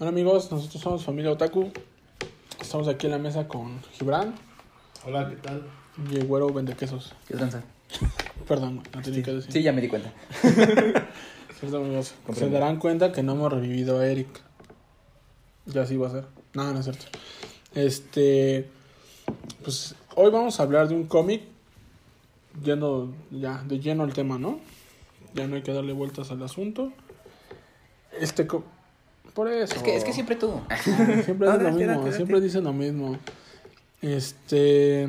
Hola amigos, nosotros somos Familia Otaku. Estamos aquí en la mesa con Gibran Hola, ¿qué tal? y el güero vende quesos. ¿Qué tranza? Perdón, no tenía que decir. Sí, ya me di cuenta. Cierto, amigos. Se darán cuenta que no hemos revivido a Eric. Ya sí va a ser. No, no es cierto. Este. Pues hoy vamos a hablar de un cómic. Yendo ya de lleno al tema, ¿no? Ya no hay que darle vueltas al asunto. Este. co- Por eso. Es que, es que siempre tú. Siempre No, dicen lo mismo, date, date. siempre dicen lo mismo. Este,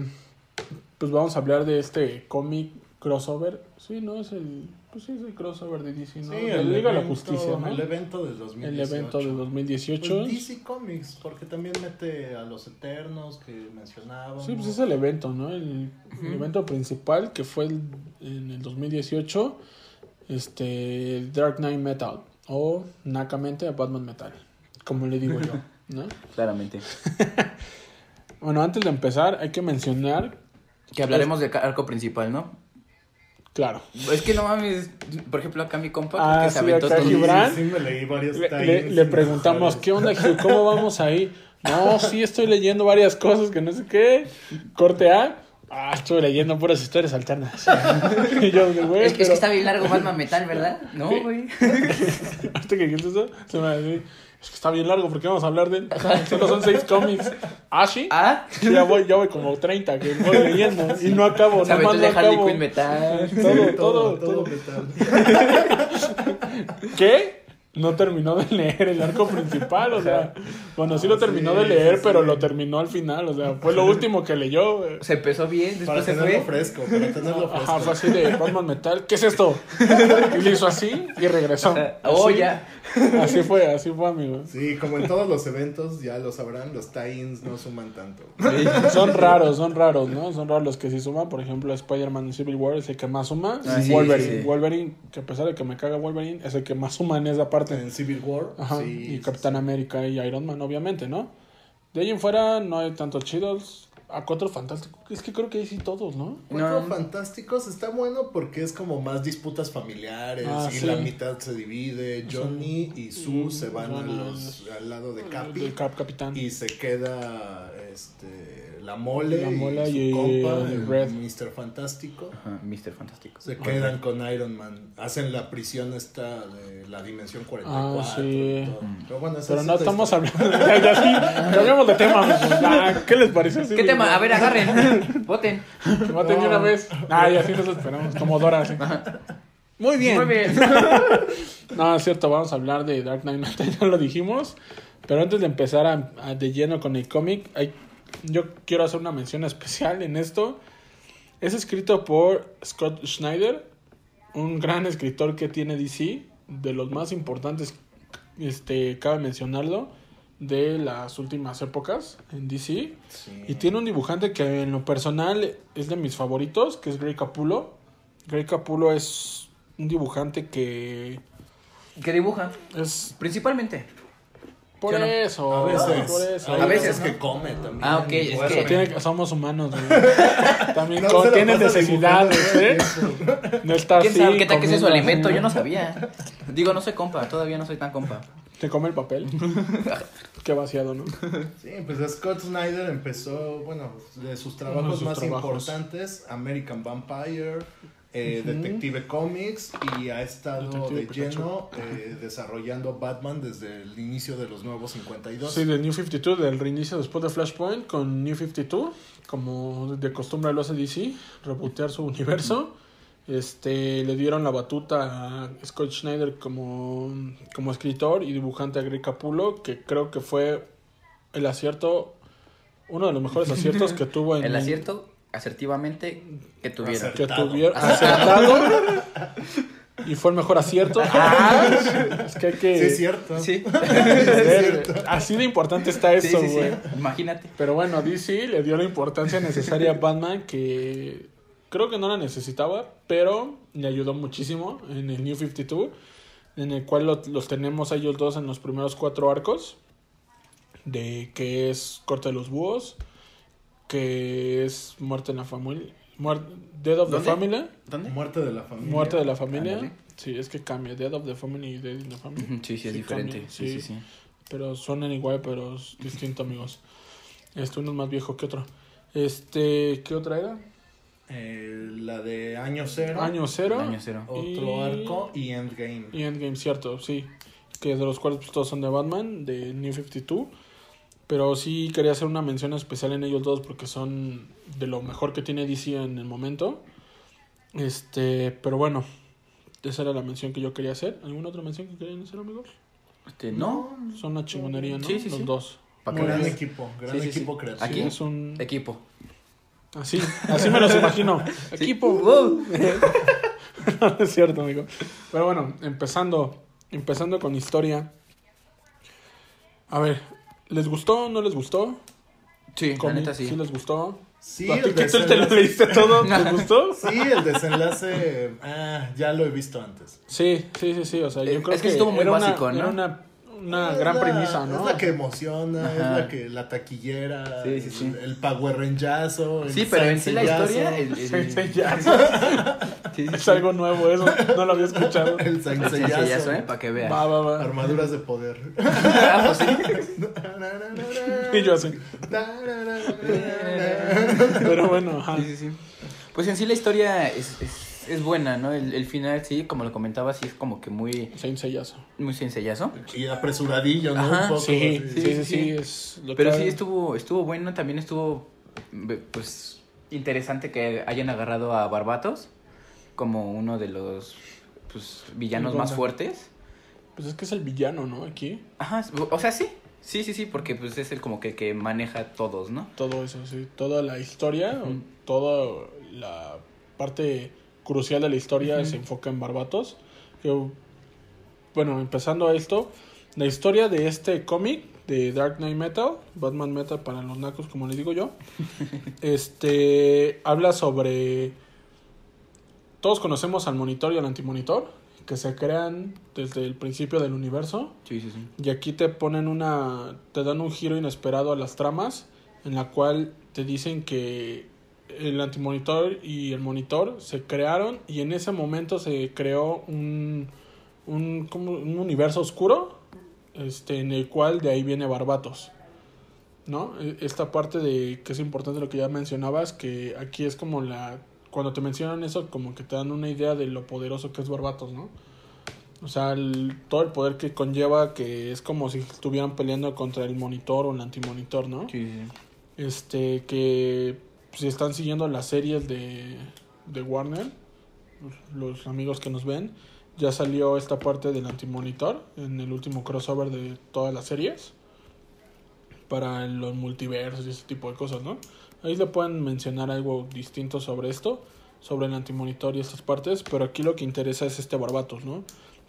pues vamos a hablar de este cómic crossover. Sí, no es el, pues sí es el crossover de DC, ¿no? Sí, De el Liga de la evento- Justicia, ¿no? El evento del 2018. El evento de 2018. Pues DC Comics, porque también mete a los Eternos que mencionábamos. Sí, pues es el evento, ¿no? El, el evento principal que fue el- en el 2018, este, el Dark Knight Metal o nacamente Batman Metal, como le digo yo, ¿no? Claramente. Bueno, antes de empezar hay que mencionar, Que hablaremos del arco principal, ¿no? claro, Es que no mames. Por ejemplo, acá mi compa Ah, que se sí, aventó acá todo. Sí, Gibran. Sí, me leí varios Le, le- le preguntamos, mejores. ¿qué onda, Gil? ¿Cómo vamos ahí? No, sí, estoy leyendo varias cosas que no sé qué. Corte A. Ah, estuve leyendo puras historias alternas. y yo, güey, Es, que- es que está bien largo Batman Metal, ¿verdad? No, güey. Ahorita que dijiste eso, se me dice, es que está bien largo, ¿por qué vamos a hablar de él? Solo son seis cómics. ¿Ah, sí? Ah, Sí, ya voy, ya voy como 30 que voy leyendo y no acabo, nomás el no de Harley acabo. Quinn Metal. Todo, todo, todo. metal. ¿Qué? No terminó de leer el arco principal, o sea, bueno, sí lo terminó de leer, sí, pero sí. lo terminó al final, o sea, fue lo último que leyó. güey. Se empezó bien, Para después se tenerlo fue. fresco, para tenerlo fresco. Ajá, fue así de Batman Metal, ¿qué es esto? Y le hizo así y regresó. Oh, Así- ya. Así fue, así fue, amigos. Sí, como en todos los eventos, ya lo sabrán, los tie-ins no suman tanto. Son raros, son raros, ¿no? Son raros los que sí suman. Por ejemplo, Spider-Man en Civil War es el que más suma. Ah, sí, Wolverine. sí, sí. Wolverine, que a pesar de que me caga Wolverine, es el que más suma en esa parte. En Civil War, Ajá, sí, y sí, Capitán sí. América y Iron Man, obviamente, ¿no? De ahí en fuera no hay tantos chidos. A cuatro fantásticos. Es que creo que ahí sí todos, ¿no? Cuatro No. Fantásticos está bueno porque es como más disputas familiares Ah, y sí. la mitad se divide. Johnny y Sue Y se van a van a- los, al lado de Capi Cap Capitán. y se queda este, la mole, La Mole y, y su compa, el Red. Mr. Fantástico. Ajá, Mr. Fantástico. Se quedan con Iron Man. Hacen la prisión esta de la dimensión 44. Ah, sí. y todo. Pero bueno, Pero no estamos historia. hablando. ya, ya sí. Cambiamos de tema, amigos. Ah, ¿Qué les parece? así? ¿Qué tema? A ver, agarren. Voten. Que maten de una No. vez. Ah, ya sí nos esperamos. Como Dora, sí. Muy bien. Muy bien. No, es cierto, vamos a hablar de Dark Knight ya lo dijimos. Pero antes de empezar a, a de lleno con el cómic, hay- yo quiero hacer una mención especial en esto. Es escrito por Scott Schneider, un gran escritor que tiene DC, de los más importantes, este, cabe mencionarlo, de las últimas épocas en DC. Sí. Y tiene un dibujante que en lo personal es de mis favoritos, que es Grey Capullo. Grey Capullo es un dibujante que ¿Qué dibuja? es Principalmente. Por eso, A veces. por eso. Hay A veces, que come también. Ah, ok, es que- Tiene somos humanos, güey. También No pasa necesidades, ¿eh? No está ¿Quién así. sabe qué tal que ese es su alimento? Yo no sabía. Digo, no soy compa, todavía no soy tan compa. Te come el papel. Qué vaciado, ¿no? Sí, pues Scott Snyder empezó, bueno, de sus trabajos de sus más trabajos. importantes, American Vampire, eh. Detective Comics, y ha estado Detective de Pikachu. lleno eh, desarrollando Batman desde el inicio de los nuevos 52. Sí, del New 52, del reinicio después de Flashpoint con New 52, como de costumbre lo hace DC, rebotear su universo. Este, le dieron la batuta a Scott Schneider como, como escritor y dibujante a Greg Capullo, que creo que fue el acierto, uno de los mejores aciertos que tuvo en El acierto, asertivamente, que tuviera. que Acertado. tuvieron Acertado. acertado y fue el mejor acierto. Ah, es que hay que Sí, es cierto. Sí. ver, así de importante está eso, sí, sí. güey. Imagínate. Pero bueno, DC le dio la importancia necesaria a Batman que creo que no la necesitaba, pero le ayudó muchísimo en el New 52, en el cual lo- los tenemos a ellos dos en los primeros cuatro arcos, de que es Corte de los Búhos, que es Muerte en la Familia, Muer- Dead of the. Family, ¿Dónde? Muerte de la familia. Muerte de la Familia, Ándale. Sí, es que cambia. Dead of the Family y Dead in the Family. Sí, sí, es Sí, diferente. cambia, Sí, sí. sí, sí. pero suenan igual, pero es distinto, amigos. Este uno es más viejo que otro. Este, ¿qué otra era? Eh, la de Año Cero. Año Cero. Año cero. Otro Y- arco y Endgame. Y Endgame, cierto, sí. Que de los cuales pues, todos son de Batman, de New 52. Pero sí quería hacer una mención especial en ellos dos porque son de lo mejor que tiene DC en el momento. Este, pero bueno, esa era la mención que yo quería hacer. ¿Alguna otra mención que querían hacer, amigos? Este, no. Son una chingonería, ¿no? Sí, sí, los sí. dos. Pa' que Muy Gran bien. equipo, gran Sí, sí, sí. equipo creativo. Aquí. Es un... Equipo. Así, así me los imagino. Equipo. No, es cierto, amigo. Pero bueno, empezando, empezando con historia. A ver, ¿les gustó o no les gustó? Sí, la neta sí. les gustó? Sí, ¿A ti el tú te lo desenlace, leíste todo? ¿Te gustó? sí, el desenlace, ah, ya lo he visto antes. Sí, sí, sí, sí. O sea, yo Eh, creo es que que estuvo muy era básico, una, ¿no? Era una, una Es gran la- premisa, ¿no? Es la que emociona, es la que la taquillera, Sí, sí, sí. el, el power Sí, pero en sí la historia. El, el- Sí, sí, ya. sí, sí, Es algo nuevo eso, no lo había escuchado. el sencillas, ¿eh? Para que veas. Va, va, va. armaduras de poder. Ah, pues sí. Y yo así. Pero bueno, ajá. Sí, sí, sí. Pues en sí la historia es, es, es buena, ¿no? El, el final, sí, como lo comentaba, sí es como que muy, Saint Seiyazo. muy sencilloso. Y apresuradillo, ¿no? Ajá, Un poco Sí, sí, sí, sí, sí. es lo Pero que- sí estuvo, estuvo bueno, también estuvo, pues, interesante que hayan agarrado a Barbatos como uno de los, pues, villanos más fuertes. Pues es que es el villano, ¿no? Aquí, Ajá, o sea, sí. Sí, sí, sí, porque pues es el como que, que maneja a todos, ¿no? todo eso, sí. Toda la historia, toda la parte crucial de la historia se enfoca en Barbatos. Que, bueno, empezando a esto, la historia de este cómic de Dark Knight Metal, Batman Metal para los nacos, como les digo yo, este habla sobre. Todos conocemos al monitor y al antimonitor, que se crean desde el principio del universo. Sí, sí, sí. Y aquí te ponen una. Te dan un giro inesperado a las tramas. En la cual te dicen que el antimonitor y el monitor se crearon. Y en ese momento se creó un. Un, como un universo oscuro. Este, en el cual de ahí viene Barbatos. ¿No? E- Esta parte de que es importante lo que ya mencionabas. Que aquí es como la. Cuando te mencionan eso, como que te dan una idea de lo poderoso que es Barbatos, ¿no? O sea, el- todo el poder que conlleva, que es como si estuvieran peleando contra el monitor o el antimonitor, ¿no? Sí. Este, que si están siguiendo las series de, de Warner, los amigos que nos ven, ya salió esta parte del antimonitor en el último crossover de todas las series para los multiversos y ese tipo de cosas, ¿no? Ahí le pueden mencionar algo distinto sobre esto, sobre el antimonitor y estas partes, pero aquí lo que interesa es este Barbatos, ¿no?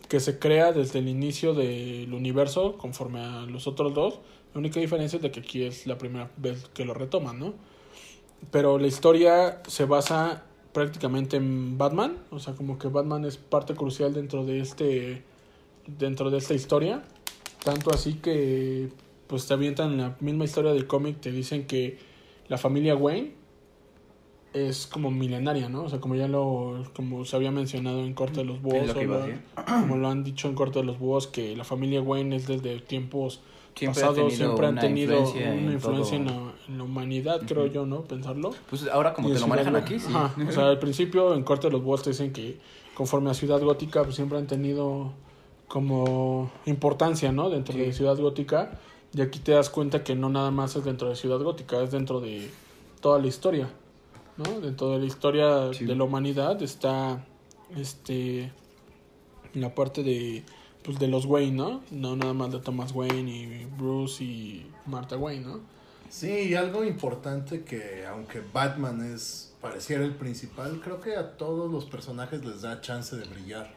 Que se crea desde el inicio del universo conforme a los otros dos. La única diferencia es de que aquí es la primera vez que lo retoman, ¿no? Pero la historia se basa prácticamente en Batman, o sea, como que Batman es parte crucial dentro de este dentro de esta historia, tanto así que pues te avientan la misma historia del cómic, te dicen que la familia Wayne es como milenaria, ¿no? O sea, como ya lo como se había mencionado en Corte de los Búhos, lo lo- como lo han dicho en Corte de los Búhos, que la familia Wayne es desde tiempos Siempre pasados, siempre han una tenido influencia una en influencia en la, en la humanidad, creo yo, ¿no? Pensarlo. Pues ahora como Y te lo manejan aquí, sí. Ajá, O sea, al principio en Corte de los Búhos te dicen que conforme a Ciudad Gótica pues, siempre han tenido como importancia, ¿no? Dentro Sí. de Ciudad Gótica. Y aquí te das cuenta que no nada más es dentro de Ciudad Gótica, es dentro de toda la historia, ¿no? Dentro de la historia Sí. de la humanidad está este la parte de pues de los Wayne, ¿no? No nada más de Thomas Wayne y Bruce y Martha Wayne, ¿no? Sí, y algo importante que aunque Batman es pareciera el principal, creo que a todos los personajes les da chance de brillar.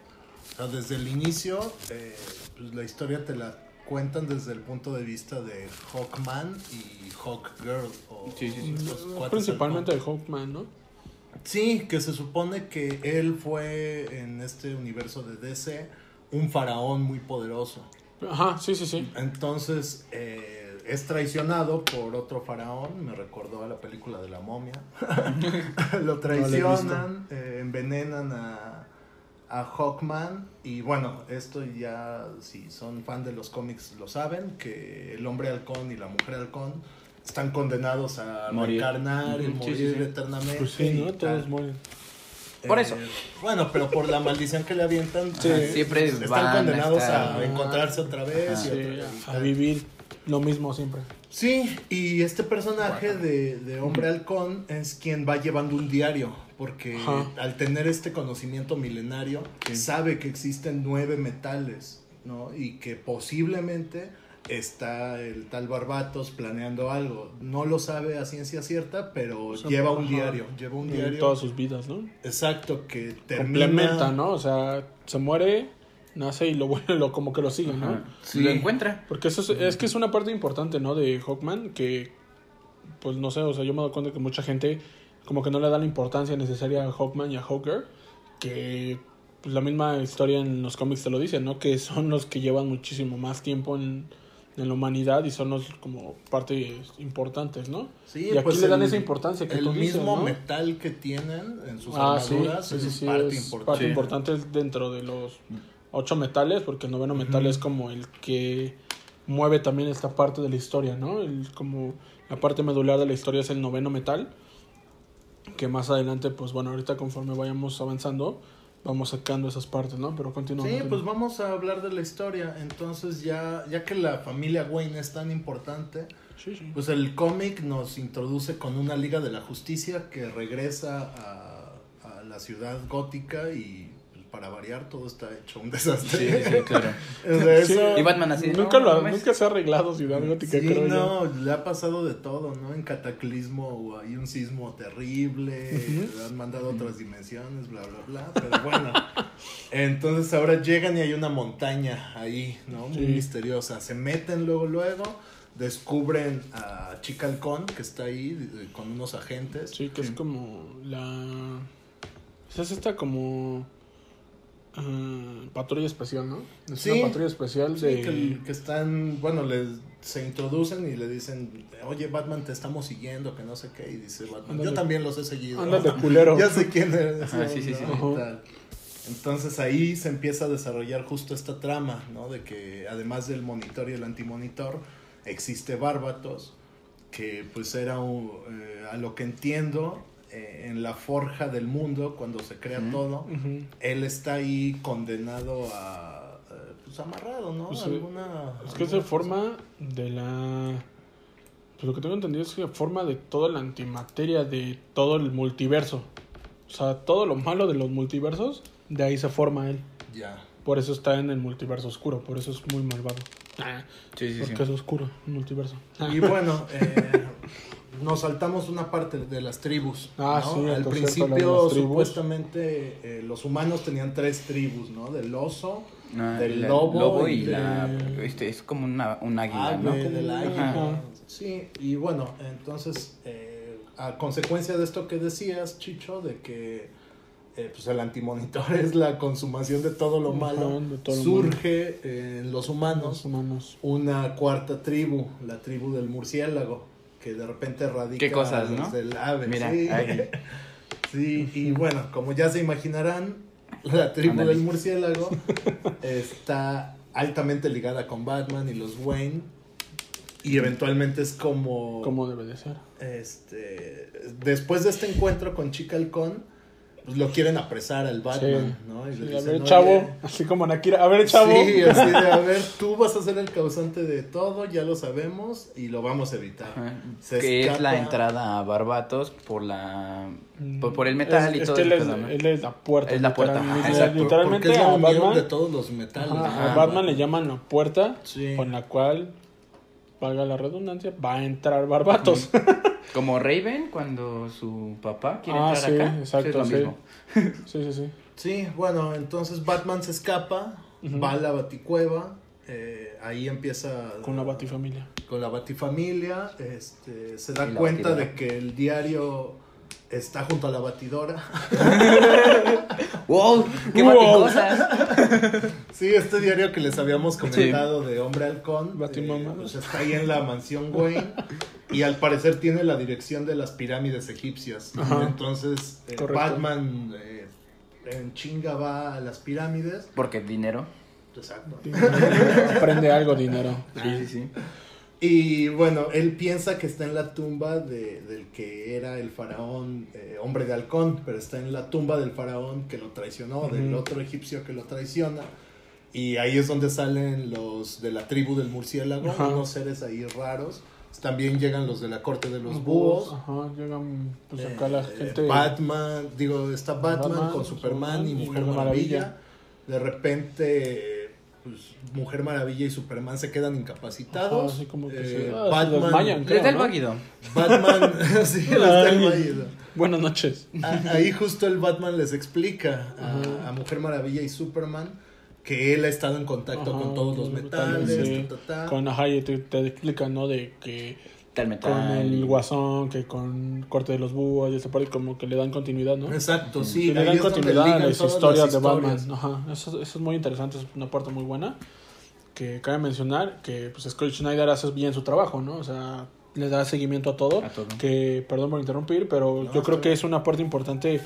O sea, desde el inicio, eh, pues la historia te la cuentan desde el punto de vista de Hawkman y Hawkgirl. O Sí, sí, sí. Principalmente de. Hawkman, ¿no? Sí, que se supone que él fue en este universo de DC un faraón muy poderoso. Ajá, sí, sí, sí. Entonces eh, es traicionado por otro faraón, me recordó a la película de la momia. Lo traicionan, eh, envenenan a, a Hawkman y bueno, esto ya si son fan de los cómics lo saben, que el hombre halcón y la mujer halcón están condenados a Morir. reencarnar y sí, morir sí, sí. eternamente. Pues sí, ¿no? Todos mueren. Por Eh, eso. Bueno, pero por la maldición que le avientan, Sí. eh, Siempre están van a condenados a, estar- encontrarse otra vez. Ajá. y otra- y a tal. vivir lo mismo siempre. Sí, y este personaje de, de Hombre Halcón es quien va llevando un diario, porque Ajá. al tener este conocimiento milenario, Sí. sabe que existen nueve metales, ¿no? Y que posiblemente está el tal Barbatos planeando algo. No lo sabe a ciencia cierta, pero O sea, lleva un ajá. diario, lleva un En diario. todas sus vidas, ¿no? Exacto, que termina... Complementa, ¿no? O sea, se muere, nace y lo vuelve, lo, como que lo sigue, ¿no? Sí. Lo encuentra. Porque eso es, es que es una parte importante, ¿no? De Hawkman, que, pues no sé, o sea, yo me doy cuenta que mucha gente como que no le da la importancia necesaria a Hawkman y a Hawker, que pues, la misma historia en los cómics te lo dice, ¿no? Que son los que llevan muchísimo más tiempo en, en la humanidad y son los como partes importantes, ¿no? Sí, y aquí pues le dan el- esa importancia que El tú dices, mismo ¿no? metal que tienen en sus Ah, armaduras sí, sí, es sí, parte es importante. parte Sí. importante dentro de los ocho metales, porque el noveno metal Ujú. es como el que mueve también esta parte de la historia, ¿no? El, como la parte medular de la historia es el noveno metal, que más adelante, pues bueno, ahorita conforme vayamos avanzando, vamos sacando esas partes, ¿no? Pero continúa. Sí, continúa. pues vamos a hablar de la historia. Entonces ya, ya que la familia Wayne es tan importante, Sí, sí. pues el cómic nos introduce con una Liga de la Justicia que regresa a, a la ciudad gótica y para variar todo está hecho un desastre. sí, claro. O sea, Sí, eso- Y Batman así. nunca, no, lo, no mames. nunca se ha arreglado Ciudad Gótica, Sí, creo yo. no, le ha pasado de todo, ¿no? En Cataclismo hay un sismo terrible, le han mandado a otras dimensiones, bla, bla, bla, pero bueno. Entonces ahora llegan y hay una montaña ahí, ¿no? Muy Sí. misteriosa. Se meten luego, luego, descubren a Chica Halcón, que está ahí eh, con unos agentes. Sí, que es como la... esa Es esta como... ah, patrulla especial, ¿no? Es Sí. una patrulla especial Sí, de... que, que están, bueno, les, se introducen y le dicen, oye Batman, te estamos siguiendo, que no sé qué, y dice Batman, Ándale. yo también los he seguido. Anda de culero. ya sé quién eres. Ah, sí, sí, sí. ¿no? Y Ajá. tal. Entonces ahí se empieza a desarrollar justo esta trama, ¿no? De que además del monitor y el antimonitor, existe Bárbatos, que pues era, un, eh, a lo que entiendo, eh, en la forja del mundo, cuando se crea todo, él está ahí condenado a, eh, pues amarrado, ¿no? Pues, Alguna, Es que es de alguna forma de la... Pues lo que tengo entendido es que forma de toda la antimateria de todo el multiverso. O sea, todo lo malo de los multiversos, de ahí se forma él. Ya. Por eso está en el multiverso oscuro, por eso es muy malvado. Ah, Sí, sí, sí. porque es oscuro el multiverso. Ah. Y bueno, eh, nos saltamos una parte de las tribus. Ah, ¿no? sí, Al principio, supuestamente, eh, los humanos tenían tres tribus, ¿no? Del oso, Ah, del la- lobo y, y la. de- Este, es como una, un águila, ave, ¿no? del águila. Ajá. Sí, y bueno, entonces, eh, a consecuencia de esto que decías, Chicho, de que eh, pues el antimonitor es la consumación de todo lo malo, de todo lo surge en los humanos Los humanos. una cuarta tribu, la tribu del murciélago, que de repente radica Qué cosas, ¿no? desde el ave. Mira, sí. ahí. Sí, y bueno, como ya se imaginarán, la tribu del murciélago está altamente ligada con Batman y los Wayne. Y eventualmente es como. Como debe de ser. Este. Después de este encuentro con Chica Halcón, pues lo quieren apresar al Batman, Sí. ¿no? Y le a ver, "Oye, chavo, así como Nakira, a ver, chavo. Sí, así de, a ver, tú vas a ser el causante de todo, ya lo sabemos y lo vamos a evitar. Se que es la entrada a Barbatos por la por, por el metal Es- y es todo que él es, él es la puerta. Es la puerta, literal- ajá, Exacto, Literalmente porque es a la unión Batman, de todos los metales. a Batman le llaman la puerta Sí. con la cual, valga la redundancia, va a entrar Barbatos. Como Raven cuando su papá quiere Ah, entrar sí, acá. exacto, es lo sí. mismo. sí, sí, sí. Sí, bueno, entonces Batman se escapa, va a la baticueva, eh, ahí empieza Con la batifamilia. con la batifamilia, este, se da cuenta batidora. de que el diario está junto a la batidora. ¡Wow! ¡Qué Wow. Sí, este diario que les habíamos comentado de Hombre Halcón, Batimama. eh, pues está ahí en la mansión Wayne y al parecer tiene la dirección de las pirámides egipcias. Ajá. Entonces, eh. Batman, eh, en chinga va a las pirámides. Porque dinero. Exacto. Aprende algo, dinero. Sí, sí, sí. Y bueno, él piensa que está en la tumba de, del que era el faraón, eh, hombre de halcón, pero está en la tumba del faraón que lo traicionó, del otro egipcio que lo traiciona. Y ahí es donde salen los de la tribu del murciélago, Ajá. unos seres ahí raros. También llegan los de la corte de los búhos. Ajá, llegan pues Eh, acá la eh, gente. Batman, digo, está Batman, Batman, con Superman y Superman y Mujer Mujer Maravilla. Maravilla. De repente, pues, Mujer Maravilla y Superman se quedan incapacitados. Ajá, así como que Eh, se- ah, se Batman, desmayan, Les creo, el. Batman, sí, el. Buenas noches. A- Ahí justo el Batman les explica a, a Mujer Maravilla y Superman que él ha estado en contacto Ajá, con todos los metales, sí. ta, ta, ta. Con ajá, y te, te explican, ¿no? De que Tal metal. con el guasón, que con corte de los búhos, y esa parte como que le dan continuidad, ¿no? Exacto, sí. que le dan continuidad a las historias de. Batman. Ajá, eso, eso es muy interesante, es una parte muy buena. Que cabe mencionar que pues, Scott Schneider hace bien su trabajo, ¿no? O sea, le da seguimiento a todo. A todo. Que, perdón por interrumpir, pero No, yo creo que es una parte importante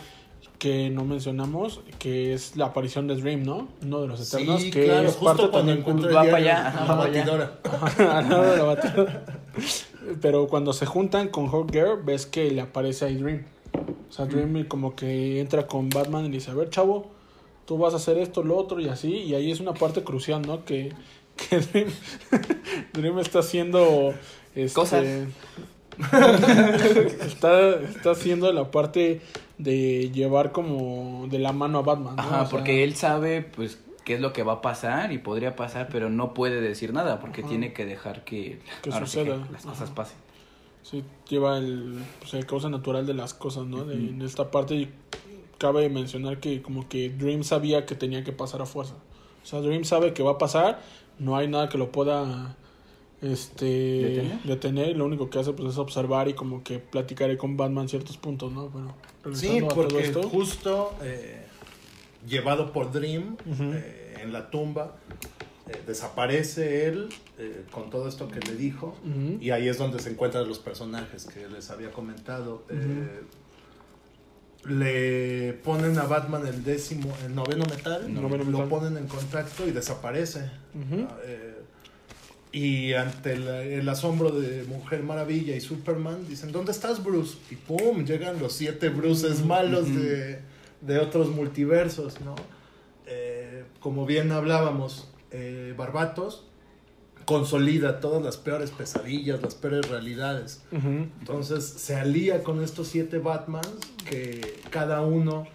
que no mencionamos, que es la aparición de Dream, ¿no? Uno de los Eternos, Sí, que claro, es justo parte cuando también va para allá, va para allá. batidora. al lado de la batalla. Pero cuando se juntan con Hawkgirl, ves que le aparece ahí Dream. O sea, Dream como que entra con Batman y le dice, a ver, chavo, tú vas a hacer esto, lo otro y así. Y ahí es una parte crucial, ¿no? Que, que Dream, Dream está haciendo... Este, Cosas. está, está haciendo la parte de llevar como de la mano a Batman. ¿no? Ajá, O sea, porque él sabe, pues, qué es lo que va a pasar y podría pasar, pero no puede decir nada porque Ajá. tiene que dejar que, las cosas Ajá. pasen. Sí, lleva el, pues, el causa natural de las cosas, ¿no? De. En esta parte cabe mencionar que como que Dream sabía que tenía que pasar a fuerza. O sea, Dream sabe que va a pasar, no hay nada que lo pueda este ¿Detener? detener, lo único que hace pues es observar y como que platicar ahí con Batman ciertos puntos, ¿no? Bueno, Sí, regresando a todo porque esto. justo eh, llevado por Dream eh, en la tumba, eh, desaparece él eh, con todo esto que le dijo. Y ahí es donde se encuentran los personajes que les había comentado. Le ponen a Batman el décimo, el noveno metal, Noveno lo metal. ponen en contacto y desaparece. Ah, y ante el asombro de Mujer Maravilla y Superman, dicen, ¿dónde estás, Bruce? Y pum, llegan los siete Bruces malos de, de otros multiversos, ¿no? Eh, como bien hablábamos, eh, Barbatos consolida todas las peores pesadillas, las peores realidades. Entonces se alía con estos siete Batmans que cada uno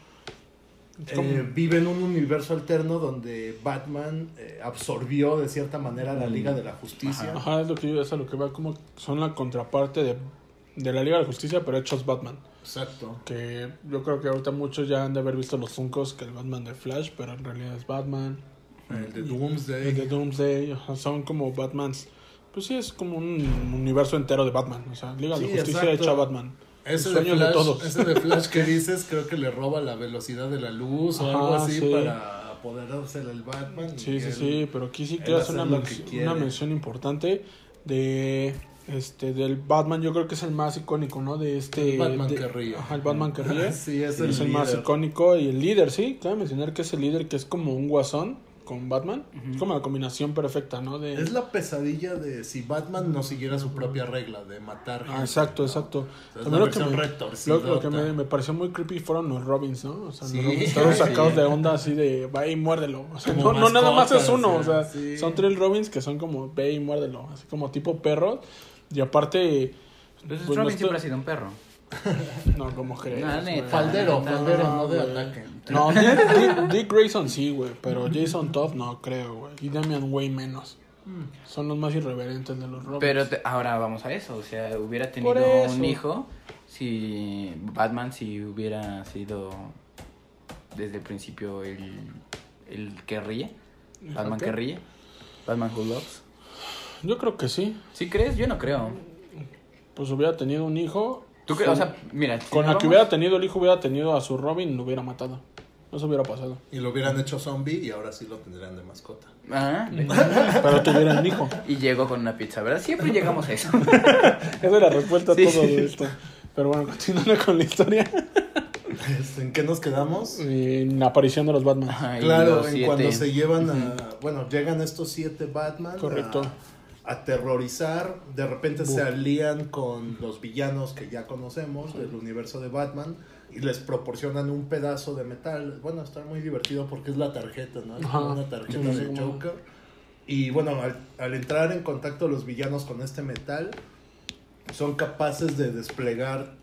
eh, vive en un universo alterno donde Batman eh, absorbió de cierta manera la Liga de la Justicia. Ajá, es lo que yo, es a lo que va como son la contraparte de, de la Liga de la Justicia, pero hechos Batman. Exacto. Que yo creo que ahorita muchos ya han de haber visto los Funkos que el Batman de Flash, pero en realidad es Batman. El de Doomsday. El de Doomsday, son como Batmans. Pues sí, es como un universo entero de Batman. O sea, Liga de Sí, la Justicia exacto. hecha Batman. Ese el de, sueño de Flash, todos. ese de Flash que dices, creo que le roba la velocidad de la luz o Ajá, algo así sí. para apoderarse del Batman. Sí, sí, él- sí, pero aquí sí hace una, que quiere. una mención importante de este del Batman. Yo creo que es el más icónico, ¿no? De este. El Batman de- que ríe. Ajá, el Batman que ríe. Sí, es es el más icónico y el líder, sí. Cabe mencionar que es el líder que es como un guasón con Batman. Es como la combinación perfecta, ¿no? De... Es la pesadilla de si Batman no siguiera su propia regla de matar gente. Ah, exacto, ¿no? exacto. O sea, También lo que, me, lo- lo que me, me pareció muy creepy fueron los Robins, ¿no? O sea, Sí. los Robins estaban Sí. sacados de onda así de ve y muérdelo. O sea, Como no, no nada más es uno, o sea, sí. son tres Robins que son como ve y muérdelo, así como tipo perro. Y aparte, Entonces Pues Robin no siempre ha sido un perro. no, como crees. No, güey. neta. Faldero, No, faldero, no de ataque. No, Dick, Grayson sí, güey, pero Jason Todd no creo, güey. Y Damian Way menos. Son los más irreverentes de los Robins. Pero te- ahora vamos a eso, o sea, hubiera tenido un hijo si Batman si hubiera sido desde el principio el, el que ríe, Batman que ríe, Batman Who Loves. Yo creo que sí. ¿Sí crees? Yo no creo. Pues hubiera tenido un hijo. ¿Tú crees? O sea, mira, si Con nos la que vamos- hubiera tenido el hijo, hubiera tenido a su Robin y lo hubiera matado. Eso hubiera pasado. Y lo hubieran hecho zombie y ahora sí lo tendrían de mascota. Ah, Pero tuvieran un hijo. y llegó con una pizza, ¿verdad? Siempre llegamos a eso. Esa es la respuesta a Sí. todo esto. Pero bueno, continuando con la historia. Este, ¿En qué nos quedamos? En la aparición de los Batman. Ajá, y Claro, los en siete. cuando se llevan a. Bueno, llegan estos siete Batman. Correcto. A, a terrorizar. De repente se alían con los villanos que ya conocemos del universo de Batman. Y les proporcionan un pedazo de metal. Bueno, está muy divertido porque es la tarjeta, ¿no? Es una tarjeta Sí, de Joker. Y bueno, al, al entrar en contacto los villanos con este metal, son capaces de desplegar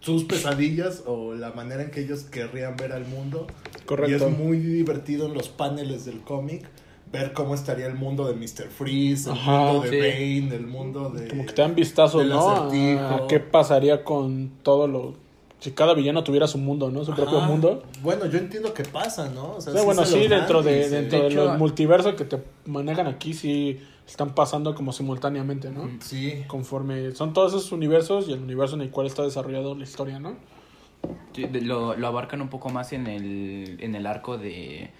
sus pesadillas o la manera en que ellos querrían ver al mundo. Correcto. Y es muy divertido en los paneles del cómic ver cómo estaría el mundo de Mr. Freeze, el Ajá, mundo de sí. Bane, el mundo de... Como que te dan vistazo, ¿no? acertijo. A, qué pasaría con todo lo... Si cada villano tuviera su mundo, ¿no? Su propio mundo. Bueno, yo entiendo que pasa, ¿no? O sea, O sea, bueno, sí, dentro de, dentro de los multiversos que te manejan aquí, sí están pasando como simultáneamente, ¿no? Sí. Conforme son todos esos universos y el universo en el cual está desarrollado la historia, ¿no? Sí, de- lo, lo abarcan un poco más en el, en el arco de,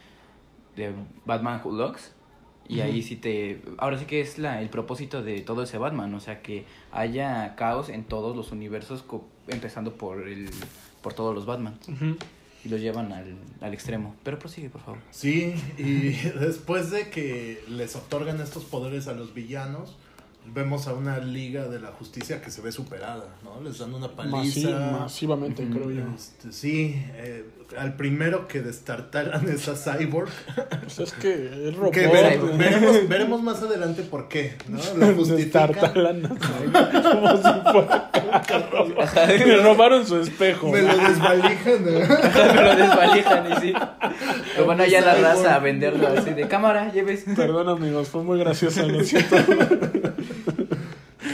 de Batman Who Looks. Y ahí sí te... Ahora sí que es la, el propósito de todo ese Batman. O sea, que haya caos en todos los universos, co- empezando por el por todos los Batman. Y los llevan al, al extremo. Pero prosigue, por favor. Sí, y después de que les otorgan estos poderes a los villanos, vemos a una liga de la justicia que se ve superada, ¿no? Les dan una Masi- paliza. masivamente, creo yo. Este, sí, eh, al primero que destartaran es a Cyborg. Pues es que es robot. Que vere- veremos, veremos más adelante por qué, ¿no? Lo justifican. Como si fuera carro. Le robaron su espejo. Me lo desvalijan. ¿no? Me lo desvalijan y sí. Lo van allá a la raza a venderlo así de cámara, lleves. Perdón, amigos, fue muy gracioso, lo siento.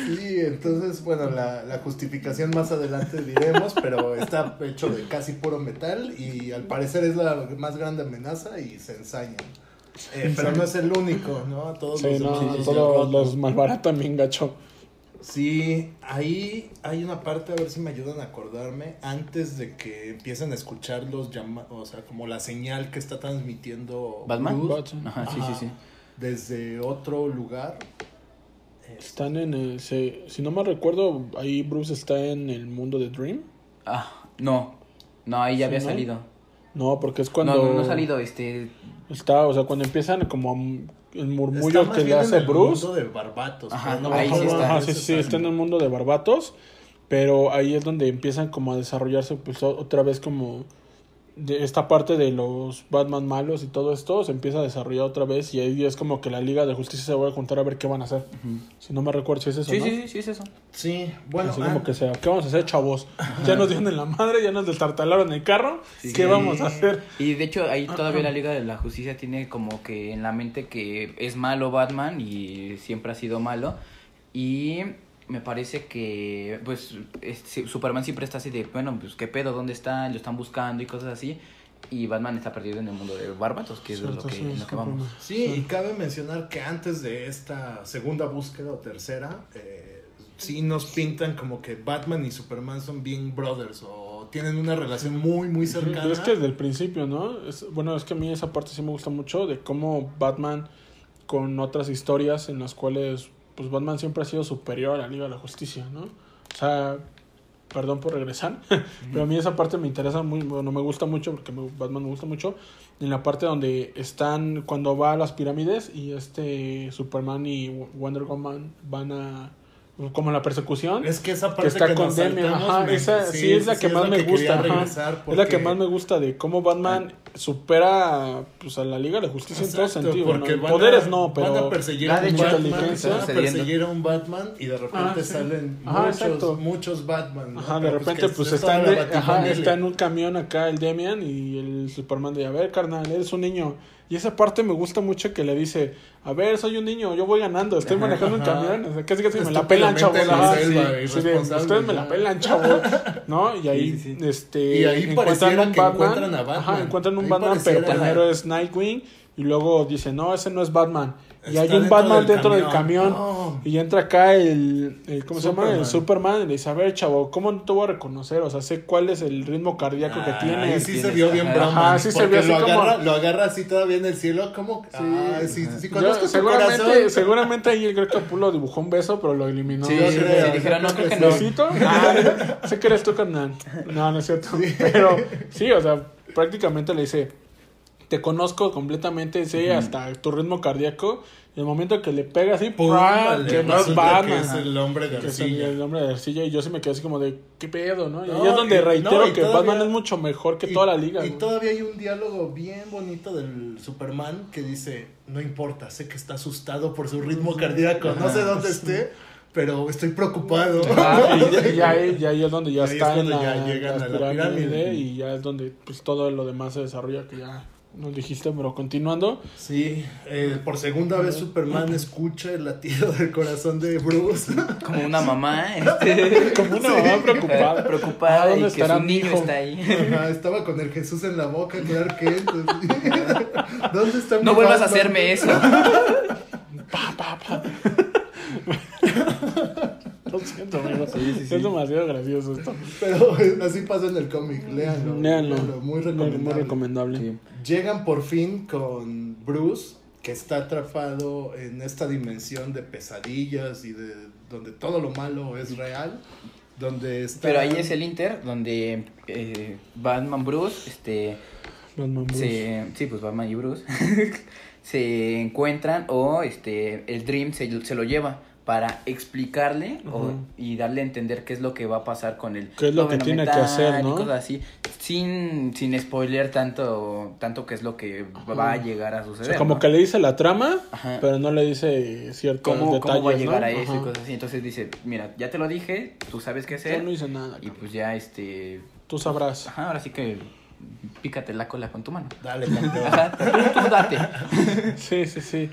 Sí, entonces, bueno, la, la justificación más adelante diremos, pero está hecho de casi puro metal y al parecer es la más grande amenaza y se ensañan. Eh, pero no es el único, ¿no? Todos Sí, los no, todos los malvarat también gacho. Sí, ahí hay una parte, a ver si me ayudan a acordarme, antes de que empiecen a escuchar los llamados, o sea, como la señal que está transmitiendo ¿Batman? Bruce Batman. Ajá, sí, sí, sí. desde otro lugar. Están en el. se- si no me recuerdo, ahí Bruce está en el mundo de Dream. Ah, no. No, ahí ya ¿Sí, había no? salido. No, porque es cuando. No, no, no ha salido, este... Está, o sea, cuando empiezan como a- el está murmullo más que le bien en hace el Bruce. mundo de Barbatos. Ajá, pero no ahí sí está. Ajá, sí, sí, está en el mundo de Barbatos. Pero ahí es donde empiezan como a desarrollarse, pues otra vez como de esta parte de los Batman malos y todo esto se empieza a desarrollar otra vez y ahí es como que la Liga de Justicia se vuelve a juntar a ver qué van a hacer. Si no me recuerdo si es eso, Sí, ¿no? sí, sí, sí, es eso. Sí, bueno, Así ah, como que sea, ¿qué vamos a hacer, chavos? Ya nos dieron en la madre, ya nos destartalaron el carro, Sí. ¿qué vamos a hacer? Y de hecho ahí todavía la Liga de la Justicia tiene como que en la mente que es malo Batman y siempre ha sido malo. Y me parece que pues este, Superman siempre está así de, bueno, pues qué pedo, ¿dónde está? Lo están buscando y cosas así. Y Batman está perdido en el mundo de Barbatos, que es de lo que, sí, en es lo que vamos. sí, y cabe mencionar que antes de esta segunda búsqueda o tercera, eh, sí nos pintan como que Batman y Superman son bien brothers o tienen una relación muy, muy cercana. Pero es que desde el principio, ¿no? Es, bueno, es que a mí esa parte sí me gusta mucho de cómo Batman con otras historias en las cuales pues Batman siempre ha sido superior a la Liga de la Justicia, ¿no? O sea, perdón por regresar, pero a mí esa parte me interesa muy, bueno, me gusta mucho porque me- Batman me gusta mucho. En la parte donde están, cuando va a las pirámides y este Superman y Wonder Woman van a, como la persecución. Es que esa parte que está con nos Demian, saltamos, ajá, me- esa sí, es la que más me gusta, ajá. Es la que más me gusta de cómo Batman supera pues a la Liga de la Justicia en todo sentido. porque Poderes a- no, pero van a perseguir a un Batman, inteligencia. van a sucediendo. perseguir a un Batman y de repente Ah, sí. salen Ajá, muchos, Batman. ¿no? Ajá, de Pero, repente pues es está, en, la ajá, Batifamilia. está en un camión acá el Demian y el Superman de, a ver, carnal, eres un niño. Y esa parte me gusta mucho que le dice, a ver, soy un niño, yo voy ganando, estoy manejando un camión. O sea, casi casi me la pelan, chavos. sí, sí, ustedes me la pelan, chavos. ¿No? Y ahí, Sí, este... Y ahí encuentran un que encuentran a Batman. Ajá, encuentran un Ahí Batman, pero primero es Nightwing Y luego dice, no, ese no es Batman. Y hay un Batman del dentro del camión. camión. No. Y entra acá el, el ¿cómo se llama? Superman. El Superman. Y le dice, a ver, chavo, ¿cómo no te voy a reconocer? O sea, sé cuál es el ritmo cardíaco que Ah, tiene. Ahí sí se vio bien Brahman. sí se porque vio así lo como- agarra, lo agarra así todavía en el cielo. como Sí, ah, sí, sí, Yo- conozco tu seguramente, corazón. seguramente ahí el Greg Capullo dibujó un beso, pero lo eliminó. Sí, Yo sí, creo, sí, yo dijeron, no, creo que que no. sí. ¿Besito? Ah, sé que eres tú, carnal. No, no es cierto. Pero sí, o sea, prácticamente le dice, te conozco completamente, sé hasta tu ritmo cardíaco. Y el momento que le pega así, Pum, vale, que resulta Batman. que es el hombre de arcilla. el hombre de arcilla. Y yo sí me quedé así como de, ¿qué pedo, no? Y No, ahí es donde reitero no, que todavía- Batman es mucho mejor que Y- toda la liga. Y todavía hay un diálogo bien bonito del Superman que dice, no importa, sé que está asustado por su ritmo cardíaco, no sé dónde esté, pero estoy preocupado. Ah, y, ya- ahí, y ahí es donde ya Ahí es está en la, ya llegan la a la pirámide pirámide. y ya es donde pues todo lo demás se desarrolla que ya nos dijiste, pero continuando. Sí, eh, por segunda vez Superman escucha el latido del corazón de Bruce. Como una mamá, este, Como una mamá preocupada. preocupada Ah, y ¿dónde que estará su niño hijo? está ahí. Ajá, estaba con el Jesús en la boca, Clark Kent. ¿Dónde está mi No vuelvas a hacerme eso. Pa, pa, pa. Lo siento, amigo. Sí, sí, sí. Es demasiado gracioso esto. Pero así pasa en el cómic, léanlo. Léanlo. Muy Muy recomendable. recomendable. Sí. Llegan por fin con Bruce, que está atrapado en esta dimensión de pesadillas y de donde todo lo malo es real. Donde está... Pero ahí es el Inter donde eh, Batman Bruce, este, Batman Bruce. se, sí, pues Batman y Bruce se encuentran o este el Dream se, se lo lleva para explicarle o- y darle a entender qué es lo que va a pasar con el ¿Qué es lo que tiene que hacer, y no? cosas así sin sin spoiler tanto tanto qué es lo que va a llegar a O suceder sea, como ¿no? que le dice la trama, Ajá. pero no le dice ciertos ¿Cómo, detalles. cómo va a llegar ¿no? a eso y cosas así entonces dice mira ya te lo dije tú sabes qué Yo hacer no hice nada. y pues ya este Tú sabrás. Ajá, ahora sí que pícate la cola con tu mano. Dale, campeón. Ajá, tú, tú date. Sí, sí, sí.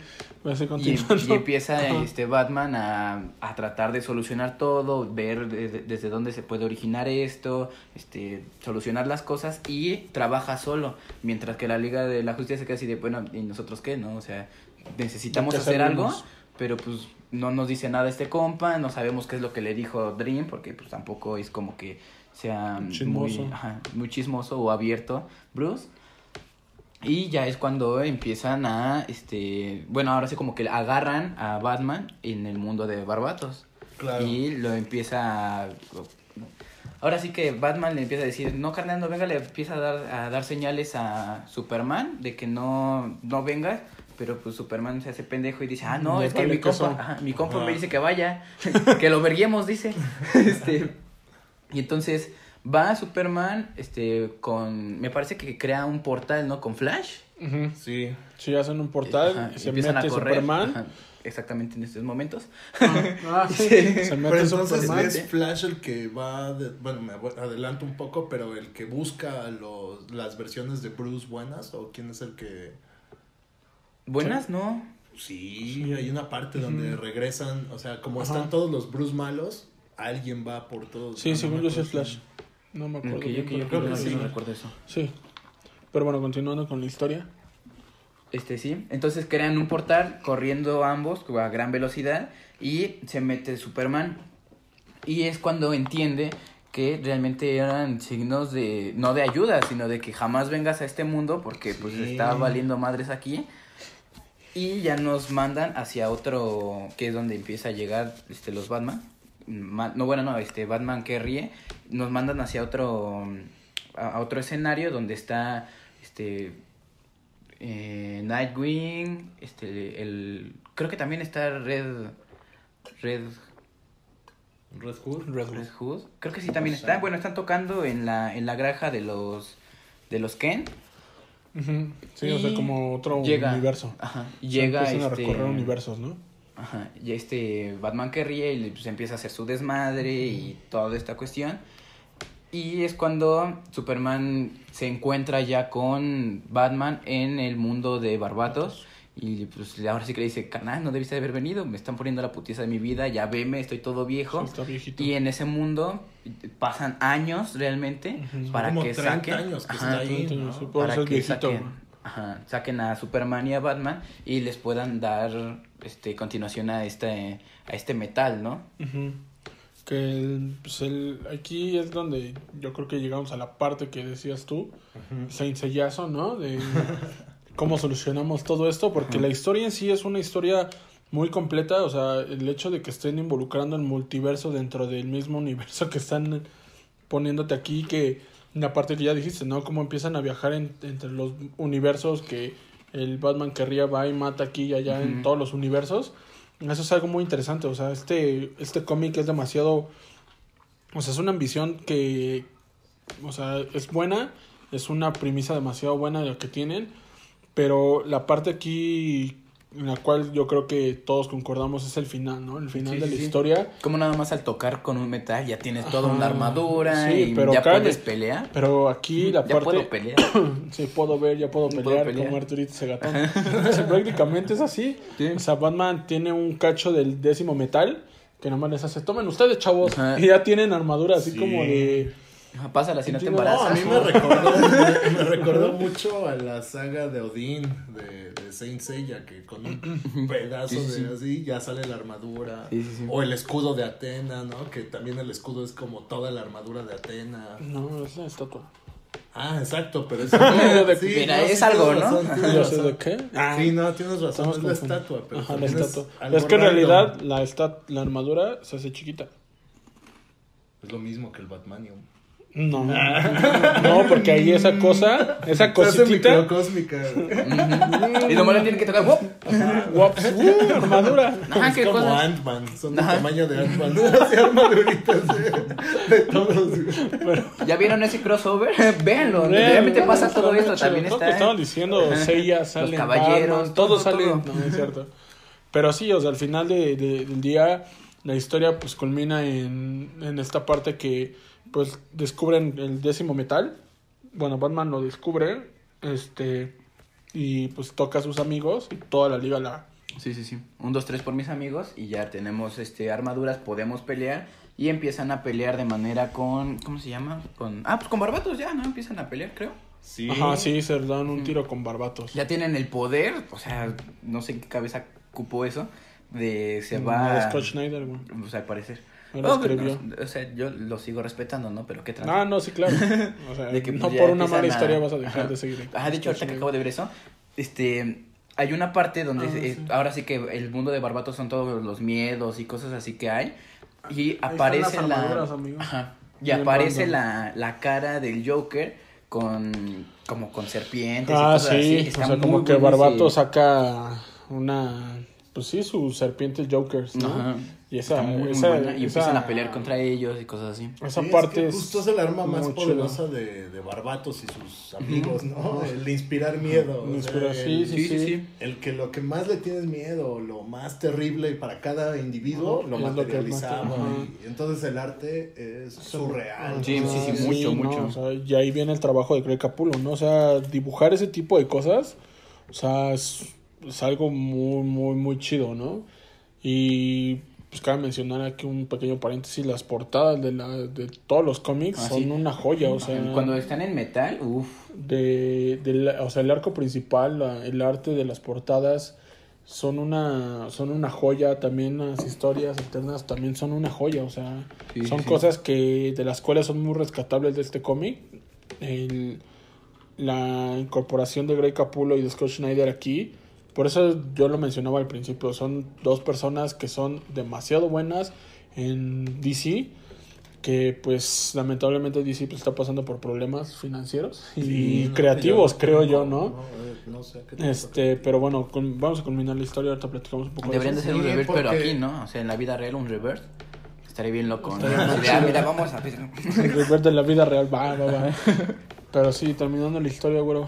Y, empieza Ajá. este Batman a, a tratar de solucionar todo, ver desde, desde dónde se puede originar esto, este, solucionar las cosas y trabaja solo, mientras que la Liga de la Justicia se queda así de, bueno, ¿y nosotros qué? ¿No? O sea, necesitamos ¿Qué hacer algo, pero pues no nos dice nada este compa, no sabemos qué es lo que le dijo Dream, porque pues tampoco es como que sea muy, Chismoso. ajá, muy chismoso o abierto Bruce. Y ya es cuando empiezan a, este, bueno, ahora sí como que agarran a Batman en el mundo de Barbatos. Claro. Y lo empieza a... Ahora sí que Batman le empieza a decir, no, carnal, no venga, le empieza a dar, a dar señales a Superman de que no, no venga, pero pues Superman se hace pendejo y dice, ah, no, es que mi compa, ajá, mi compa me dice que vaya, que lo verguemos, dice. este, y entonces va Superman, este, con, me parece que crea un portal, ¿no? Con Flash. Ujú. Sí. Sí, hacen un portal, Ajá, se empiezan mete a correr. Superman. ajá, exactamente en estos momentos. Ah, sí. Sí. Se mete Pero entonces Superman. es Flash el que va, de- bueno, me adelanto un poco, pero el que busca los, las versiones de Bruce buenas o quién es el que... Buenas, ¿no? Sí, hay una parte donde regresan, o sea, como Ajá. están todos los Bruce malos, alguien va por todos. Sí, No, según yo me sí es acuerdo Flash. No me acuerdo. Que yo, bien, que yo, pero que yo creo no, que yo no sí. recuerdo eso. Sí. Pero bueno, continuando con la historia. Este sí. Entonces crean un portal corriendo ambos a gran velocidad y se mete Superman. Y es cuando entiende que realmente eran signos de no de ayuda, sino de que jamás vengas a este mundo porque pues Sí. está valiendo madres aquí. Y ya nos mandan hacia otro que es donde empieza a llegar este los Batman. No bueno, no, este Batman que ríe, nos mandan hacia otro a, otro escenario donde está este eh, Nightwing, este, el, creo que también está Red, Red, Red Hood. Red Red Hood. Creo que sí también está, bueno, están tocando en la, en la granja de los, de los Ken. Sí, o sea, Y como otro llega, universo. ajá, y O sea, llega empiezan a este, recorrer universos, ¿no? Ajá, y este Batman que ríe y le- pues, empieza a hacer su desmadre y toda esta cuestión. Y es cuando Superman se encuentra ya con Batman en el mundo de Barbatos. Y pues ahora sí que le dice, canal, no debiste haber venido, me están poniendo la putiza de mi vida, ya veme, estoy todo viejo. Sí. Y en ese mundo pasan años realmente para Como que 30 saquen. años que Ajá, está ahí, ajá, saquen a Superman y a Batman y les puedan dar este continuación a este a este metal, ¿no? Ujú. Que el- pues el, aquí es donde yo creo que llegamos a la parte que decías tú, Saint Seiyazo, ¿no? De cómo solucionamos todo esto, porque la historia en sí es una historia muy completa, o sea, el hecho de que estén involucrando el multiverso dentro del mismo universo que están poniéndote aquí, que la parte que ya dijiste, ¿no? Cómo empiezan a viajar en- entre los universos que el Batman querría va y mata aquí y allá en Ujú. todos los universos. Eso es algo muy interesante, o sea, este, este cómic es demasiado, o sea, es una ambición que, o sea, es buena, es una premisa demasiado buena de lo que tienen, pero la parte aquí en la cual yo creo que todos concordamos es el final, ¿no? El final Sí, de sí, la sí. historia. Como nada más al tocar con un metal ya tienes toda Ajá, una armadura sí, y pero ya cállate. puedes pelear. Pero aquí la ya parte... puedo pelear. Sí, puedo ver, ya puedo Puedo pelear, pelear. como Arturito Segatón. Sí, prácticamente es así. Sí. O sea, Batman tiene un cacho del décimo metal que nomás les hace, tomen ustedes, chavos. Ajá. Y ya tienen armadura así Sí. como de... Pásala si no te No, No, a embarazas. mí me recordó, me, me recordó mucho a la saga de Odín de, de Saint Seiya, que con un pedazo Sí, sí, de sí. así ya sale la armadura. Sí, sí, sí. O el escudo de Atena, ¿no? Que también el escudo es como toda la armadura de Atena. No, es la estatua. Ah, exacto, pero es... Mira, es algo, ¿no? razón, de qué. Ah, Sí, no, tienes razón, es la estatua, pero Ajá, la también es estatua. algo Es que en realidad la, la armadura se hace chiquita. Es lo mismo que el Batmanium. No, no, porque ahí esa cosa, esa cositita, microcósmica. Y nomás le tienen que tocar. ¡wop! uh, armadura. Ajá, es qué como. Ant-Man, son del Ajá. tamaño de Ant-Man. Así armaduritas de, de todos. ¿Ya vieron ese crossover? Véanlo. Vean, Realmente vean, pasa todo esto. También Todo está. que estaban diciendo. Seiya, salen caballeros, Batman, todo, todos salen, todo. no, es cierto. Pero sí, o sea, al final de, de- del día, la historia pues culmina en, en esta parte que pues descubren el décimo metal. Bueno, Batman lo descubre, este, y pues toca a sus amigos y toda la liga la... Sí, sí, sí. Un, dos, tres por mis amigos y ya tenemos este armaduras, podemos pelear y empiezan a pelear de manera con, ¿cómo se llama? Con, ah, pues con barbatos ya, ¿no? Empiezan a pelear, creo. Sí. Ajá, sí, se dan un tiro con barbatos. Ya tienen el poder, o sea, no sé en qué cabeza cupo eso, de se Mm, va... de Scott Schneider, güey. O sea, al parecer. Oh, pero escribió. no, o sea, yo lo sigo respetando, ¿no? Pero qué trans- Ah, no, sí, claro. O sea, De que, no pues, ya por una mala a- historia vas a dejar Ajá. de seguir. Ah, de hecho, ahorita que acabo de ver eso, este, hay una parte donde Ah, eh, sí. ahora sí que el mundo de Barbatos son todos los miedos y cosas así que hay. Y aparece las la. armaduras, amigo. Ajá. Y Bien aparece la, la cara del Joker con. como con serpientes y Ah, cosas así. sí, Está o sea, como que Barbato saca una, pues sí, su serpiente Jokers, ¿no? Ajá. Y esa, muy, muy esa- buena. Y esa- empiezan a pelear contra ellos y cosas así. Esa Sí, parte que es, justo es el arma más poderosa de, de Barbatos y sus amigos, ¿no? El de inspirar miedo. sea, Inspirar, sí, el- sí, sí. El que lo que más le tienes miedo, lo más terrible para cada individuo, lo Es lo que materializaba. y entonces el arte es surreal. Sí, ¿no? sí, sí, Ah, mucho, ¿no? mucho. O sea, y ahí viene el trabajo de Greg Capullo, ¿no? O sea, dibujar ese tipo de cosas, o sea, es, es algo muy, muy, muy chido, ¿no? Y pues cabe mencionar aquí un pequeño paréntesis, las portadas de, la, de todos los cómics Ah, son sí. una joya, o sea... Cuando están en metal, uff. de, de la- o sea el arco principal la- el arte de las portadas son una son una joya también las historias alternas también son una joya o sea Sí, son sí, cosas que de las cuales son muy rescatables de este cómic la incorporación de Greg Capullo y de Scott Schneider aquí por eso yo lo mencionaba al principio son dos personas que son demasiado buenas en DC que pues lamentablemente DC pues, está pasando por problemas financieros y Sí, no, creativos, yo- creo yo, ¿no? eh, no sé qué te Este, pero bueno, con- vamos a culminar la historia, ahorita platicamos un poco Deberían de de ser un Sí, reverse, pero porque- aquí, ¿no? O sea, en la vida real un reverse. Estaría bien loco, ¿no? Estaría de, ah, mira, vamos a ver. eso. El rever de la vida real, va, va, va. Pero sí, terminando la historia, güero.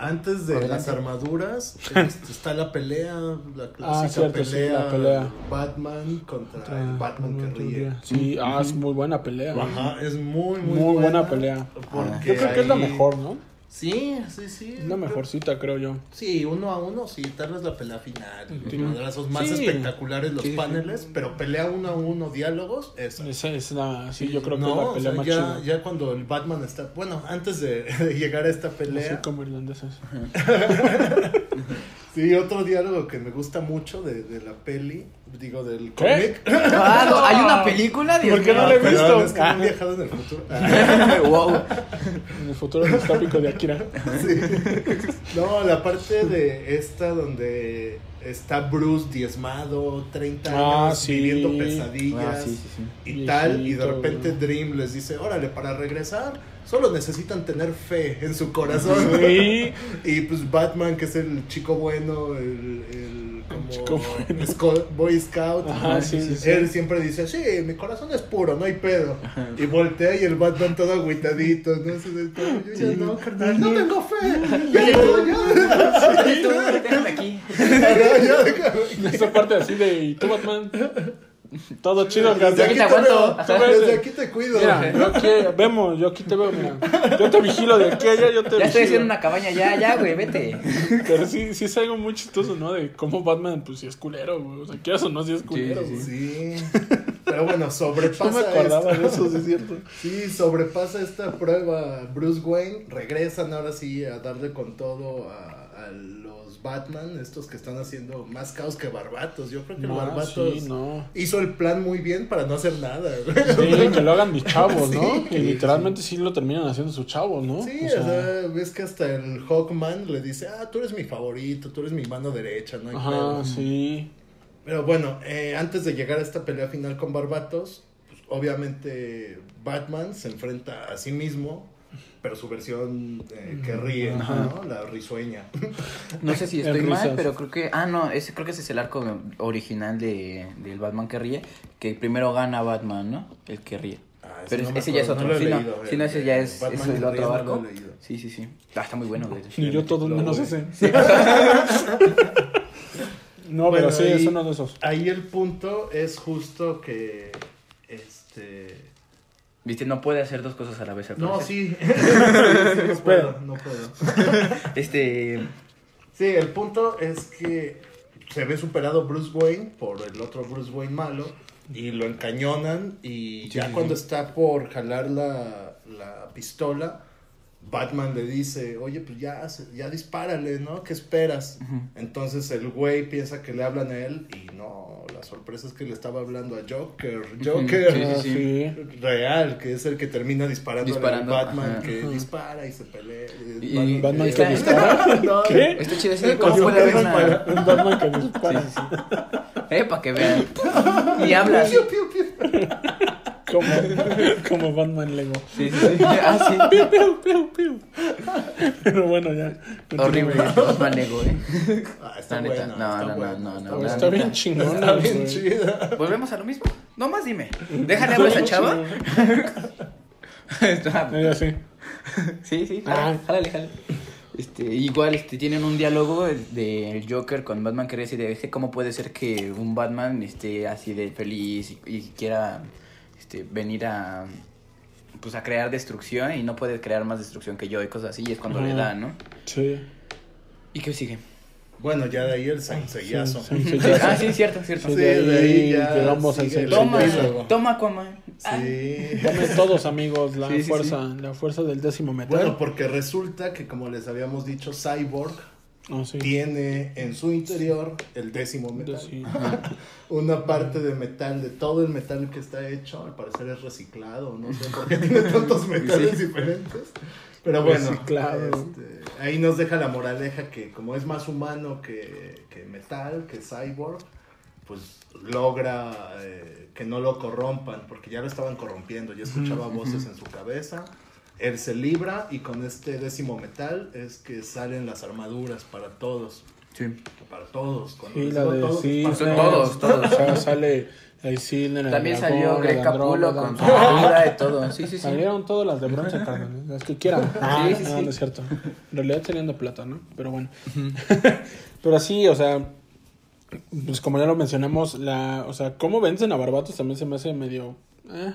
Antes de Adelante. las armaduras está la pelea, la clásica Ah, cierto, sí, pelea, la pelea. Batman contra el Batman que ríe. Sí, ah, es muy buena pelea. Ajá, es muy, muy, Muy buena pelea. porque Yo creo que es la mejor, ¿no? Sí, sí, sí. Es la mejorcita, creo yo. Sí, uno a uno, sí, tal vez la pelea final. Los Sí. madrazos más Sí. espectaculares, los Sí, paneles, pero pelea uno a uno, diálogos, esa. Esa es la, sí, yo creo que no, es la o pelea sea, más ya, chida. ya cuando el Batman está. Bueno, antes de, de llegar a esta pelea. como irlandeses. Sí, otro diálogo que me gusta mucho de, de la peli, digo, del cómic. Ah, no, hay una película, Dios ¿Por qué no la he visto? Es que no han viajado en el futuro. wow. En el futuro distópico de Akira. Sí. No, la parte de esta donde está Bruce diezmado, 30 Ah, años, sí. viviendo pesadillas Ah, sí, sí, sí. y tal, y de repente. Dream les dice, órale, para regresar, solo necesitan tener fe en su corazón. Sí. Y pues Batman, que es el chico bueno, el, el como chico bueno. Sco- Boy Scout, Ajá, sí, sí, sí. él siempre dice, sí, mi corazón es puro, no hay pedo. Y voltea y el Batman todo agüitadito, ¿no? Yo ya no, carnal, no tengo fe. Ya, ya, aquí. ya, déjame. Esa parte así de, ¿y tú, Batman? Todo chido, Desde aquí te aguanto. veo, desde aquí te cuido. Mira, yo aquí, vemos, yo aquí te veo, mira. Yo te vigilo de aquí a allá, yo te Ya estoy haciendo una cabaña, ya, ya, güey, vete. Pero sí, sí es algo muy chistoso, ¿no? De cómo Batman, pues sí es culero, güey. O sea, quieras o no, sí es culero, sí, güey. Sí. Pero bueno, No sobrepasa me acordaba esto. de eso, sí es cierto. Sí, sobrepasa esta prueba. Bruce Wayne regresan ahora sí a darle con todo a, a los Batman, estos que están haciendo más caos que Barbatos. Yo creo que No, Barbatos sí, no. hizo el plan muy bien para no hacer nada. Sí, que lo hagan mis chavos, ¿no? Sí. que literalmente sí lo terminan haciendo sus chavos, ¿no? Sí, O o sea, ves que hasta el Hawkman le dice, ah, tú eres mi favorito, tú eres mi mano derecha, no hay Ajá, pedo". sí. Pero bueno, eh, antes de llegar a esta pelea final con Barbatos, pues, obviamente Batman se enfrenta a sí mismo, pero su versión eh, que ríe, Ajá. ¿no? La risueña. No sé si estoy mal, pero creo que. Ah, no, ese, creo que ese es el arco original de, del Batman que ríe. Que primero gana Batman, ¿no? El que ríe. Ah, ese Pero no ese ya es otro. no sí, he no, leído, sí, no, ese ya es, es el otro arco. Sí, sí, sí. Ah, está muy bueno. Ni yo todo Lo menos ese. No, Bueno, pero sí, ahí- es uno de esos. Ahí el punto es justo que, este... Viste, no puede hacer dos cosas a la vez. al No, sí. Sí, no puedo, no puedo. Este. Sí, el punto es que se ve superado Bruce Wayne por el otro Bruce Wayne malo y lo encañonan y ya sí, cuando está por jalar la, la pistola, Batman le dice, oye, pues ya, se- ya dispárale, ¿no? ¿Qué esperas? Entonces el güey piensa que le hablan a él y no, la sorpresa es que le estaba hablando a Joker. Joker. Sí, sí, sí. Real, que es el que termina disparando, al Batman ajá. que Ajá. dispara y se pelea. Y- Batman que dispara. No, ¿Qué? Está chido ese. ¿Cómo puede haber perro una.? Un Batman que dispara. Eh, para que vean. Y habla Como, como Batman Lego. Sí, sí, sí. Ah, sí. Piu, piu, piu, piu. Pero bueno, ya. Horrible. Batman Lego, eh. Ah, está La neta, buena, no, está no, buena, no, no, está no, buena. Está bien chingona, Está bien güey. chida. ¿Volvemos a lo mismo? No más dime. Déjale hablar a esa chava. Está- Ella sí. Sí, sí, Ah. jálale, jálale. Este, igual este, tienen un diálogo del Joker con Batman que dice de "Es que cómo puede ser que un Batman esté así de feliz y, y quiera este, venir a pues a crear destrucción y no puede crear más destrucción que yo y cosas así y es cuando le da, ¿no? Sí. ¿Y qué sigue? Bueno, ya de ahí el sansellazo. Sí, sí, Sí, sí. ah, sí, cierto, cierto. Sí, de de ahí ya sigue el Toma, toma. Ah, Sí. Tomen todos, amigos, la Sí, sí, fuerza, la fuerza del décimo metal. Bueno, porque resulta que como les habíamos dicho, Cyborg Ah, sí. tiene en su interior el décimo metal. Sí. Una parte de metal, de todo el metal que está hecho, al parecer es reciclado, no sé por qué tiene tantos metales diferentes. Pero bueno, este, ahí nos deja la moraleja que como es más humano que, que metal, que cyborg, pues logra eh, que no lo corrompan, porque ya lo estaban corrompiendo, ya escuchaba voces en su cabeza. Él se libra y con este décimo metal es que salen las armaduras para todos. Sí. Para todos. Cuando Sí, les la de todos, sí, para Son todos, todos. O sea, sale ahí Silner, el También dragón, salió Greg el Capullo Andrómeda. con su armadura y todo. Sí, sí, sí. Salieron todas las de bronce, carnal. Las que quieran. Ah, Sí, sí, no, sí. no es cierto. En realidad serían de plata, ¿no? Pero bueno. Pero sí, o sea, pues como ya lo mencionamos, la, o sea, cómo vencen a Barbatos también se me hace medio. eh.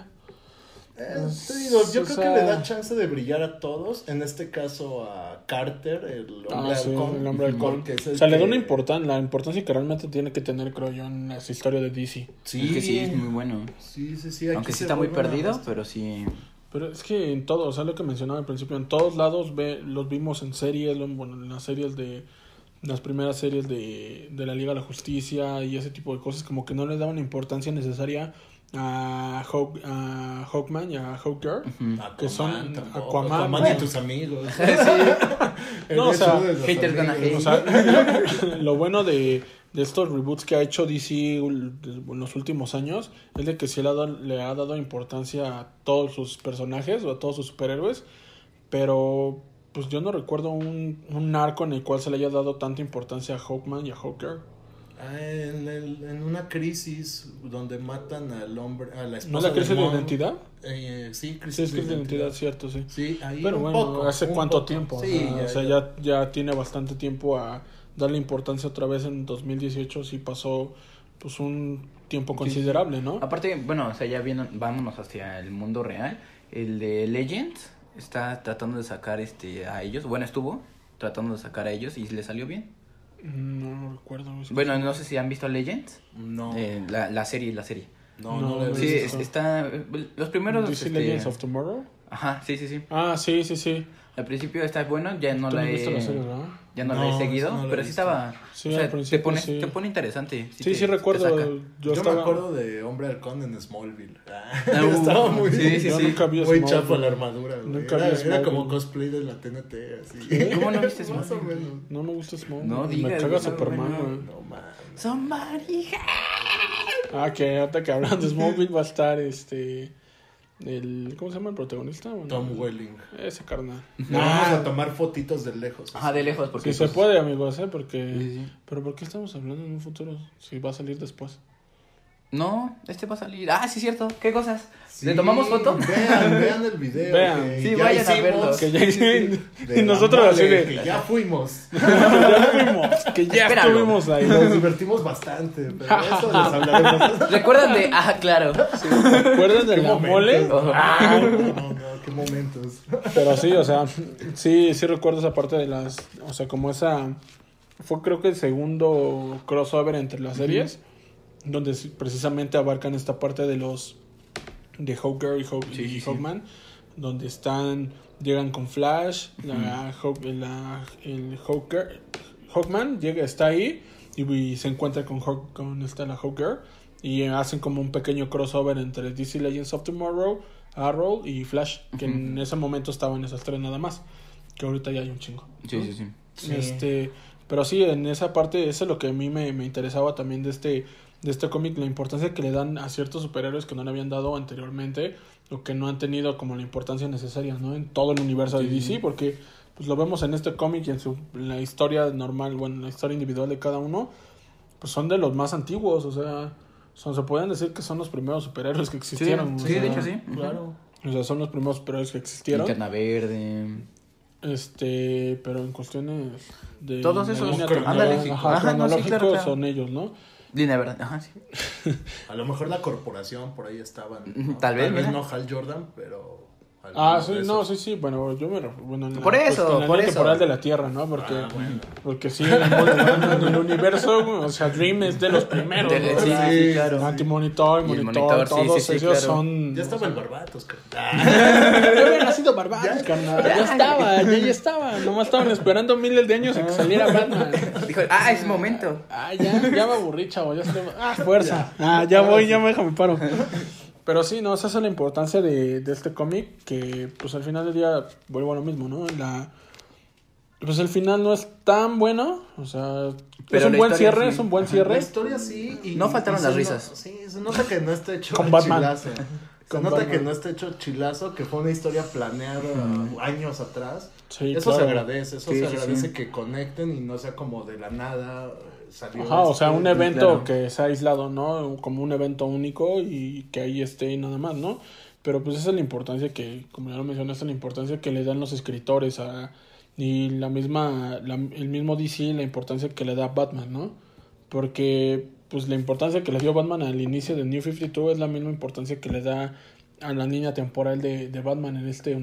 Eh, te digo, yo O creo sea- que le da chance de brillar a todos. En este caso a Carter, el hombre Ah, sí, halcón, el hombre halcón. porque es O sea, le da que- una importan la importancia que realmente tiene que tener, creo yo, en esa historia de DC. Sí, Es que sí, es muy bueno. Sí, sí, sí. aquí Aunque sí está muy perdido, pero sí. Pero es que en todo, o sea, lo que mencionaba al principio, en todos lados ve, los vimos en series, bueno, en las series de, las primeras series de, de la Liga de la Justicia y ese tipo de cosas, como que no le daban importancia necesaria a, Hawk, a Hawkman y a Hawker. Ujú. Aquaman, que son tampoco, Aquaman, Aquaman bueno. y tus amigos. No, o sea, haters gonna amigos. hate. O sea, lo bueno de, de estos reboots que ha hecho DC en los últimos años es de que sí le ha, dado, le ha dado importancia a todos sus personajes o a todos sus superhéroes, pero pues yo no recuerdo un, un arco en el cual se le haya dado tanta importancia a Hawkman y a Hawker. Ah, en, el- en una crisis donde matan al hombre, a la esposa ¿No es la crisis de Mon. identidad? Eh, sí, Sí, crisis es crisis de identidad, cierto, sí. Sí, ahí Pero un bueno, poco, ¿hace un cuánto poco. tiempo? Sí, o sea, ya, ya tiene bastante tiempo a darle importancia otra vez en 2018, sí pasó pues un tiempo considerable, ¿no? Aparte, bueno, o sea, ya viendo, vámonos hacia el mundo real. El de Legends está tratando de sacar este a ellos. Bueno, estuvo tratando de sacar a ellos y le salió bien. No, no recuerdo. es que- Bueno, no sé si han visto Legends. No, Eh, la, la serie, la serie. no, no, no, lo he Sí, visto. es- está. Los primeros. DC este, Legends of Tomorrow. Ajá, sí, sí, sí. Ah, sí, sí, sí. Al principio está bueno, ya no la no he. viste la serie, ¿verdad? Ya no, No, la he seguido, no lo he pero sí visto. estaba. Sí, o sea, al principio te, pone, sí. te pone interesante. Sí, te- sí, recuerdo. Yo, Yo, estaba... me acuerdo de Hombre Halcón en Smallville. Ah, Ah, uh, estaba muy, sí, sí, yo sí. nunca vi muy chafa la armadura. Nunca era, vi era como cosplay de la TNT. Así. ¿Qué? ¿Cómo no viste Más o Smallville? menos. No me gusta Smallville. No me digas, caga Superman, no. No mames. Somebody Ah, que ahorita que hablan de Smallville va a estar este... El, ¿Cómo se llama el protagonista? Bueno, Tom Welling. Ese carnal. Le vamos a tomar fotitos de lejos. Ajá, de lejos, porque. Sí se pues, puede, amigos, ¿eh? Porque... Sí, sí. Pero ¿por qué estamos hablando en un futuro? Si va a salir después. No, este va a salir. Ah, sí, cierto. ¿Qué cosas? Sí, ¿Le tomamos foto? Vean, vean el video. Vean. que Sí, ya vayan a verlo. Que ya de Y nosotros así de... que ya fuimos. ya fuimos, que ya Espéralo. estuvimos ahí. Nos divertimos bastante, pero eso les hablaremos. ¿Recuerdan de.? Ah, claro. ¿Te acuerdas de ¿Qué la mole? Ah, No, no, no, qué momentos. Pero sí, o sea, sí, sí recuerdo esa parte de las, o sea, como esa, fue creo que el segundo crossover entre las series, donde precisamente abarcan esta parte de los, de Hawker y, Haw- Sí, y sí. Donde están, llegan con Flash, la, Haw- la- el Hawker, Hawkman llega, está ahí y, y se encuentra con, Haw- con esta la Hawker y hacen como un pequeño crossover entre DC Legends of Tomorrow, Arrow y Flash, que en ese momento estaban esas tres nada más, que ahorita ya hay un chingo. Sí, sí, sí. Sí. Este, pero sí, en esa parte, eso es lo que a mí me, me interesaba también de este, de este cómic, la importancia que le dan a ciertos superhéroes que no le habían dado anteriormente, o que no han tenido como la importancia necesaria, ¿no? En todo el universo de DC, porque pues lo vemos en este cómic y en su en la historia normal, bueno, en la historia individual de cada uno, pues son de los más antiguos, o sea, son, se pueden decir que son los primeros superhéroes que existieron. sí, de sea, hecho sí. Claro. O sea, son los primeros superhéroes que existieron. Linterna verde. Este, pero en cuestiones de Todos esos, ándale, ajá, Ajá, no, sí, claro, claro. son ellos, ¿no? Línea verde. Ajá, sí. A lo mejor la corporación por ahí estaban. ¿no? Tal vez, mira. no Hal Jordan, pero. Ah, sí, no, sí, sí, bueno, yo me bueno, en la, Por eso, pues, en la por línea eso. temporal de la Tierra, ¿no? Porque Ah, bueno. porque sí, en el, mundo- en el universo, o sea, Dream es de los primeros, De- ¿no? sí, claro. Antimonitor, el monitor, monitor, todos sí, sí, ellos claro. son Ya estaba el Barbatos, creo. Ya había nacido Barbados, carnal. Ya estaba, ya, ya estaba. Nomás estaban esperando miles de años a que saliera Batman. Dijo, ah, es momento. Ah, ya, ya me aburrí, chavo. Ya estoy... Ah, fuerza. Ah, ya voy, ya me déjame paro. Pero sí, no, esa es la importancia de, de este cómic. Que, pues al final del día, vuelvo a lo mismo, ¿no? La. Pues el final no es tan bueno. O sea, Pero es un la buen cierre, sí. es un buen La cierre. historia sí. Y, No faltaron y las risas. no- sí, se nota que no está hecho Con a Batman. chilazo. Se Con nota Batman. que no está hecho chilazo, que fue una historia planeada años atrás. Sí, eso se agradece, eso Sí, se agradece sí. que conecten y no sea como de la nada. Salió Ajá, o sea, este, un evento claro. que sea aislado, ¿no? Como un evento único y que ahí esté y nada más, ¿no? Pero pues esa es la importancia que, como ya lo mencionaste, la importancia que le dan los escritores a... Y la misma, la- el mismo DC, la importancia que le da Batman, ¿no? Porque, pues la importancia que le dio Batman al inicio de New 52 es la misma importancia que le da a la línea temporal de, de Batman en este,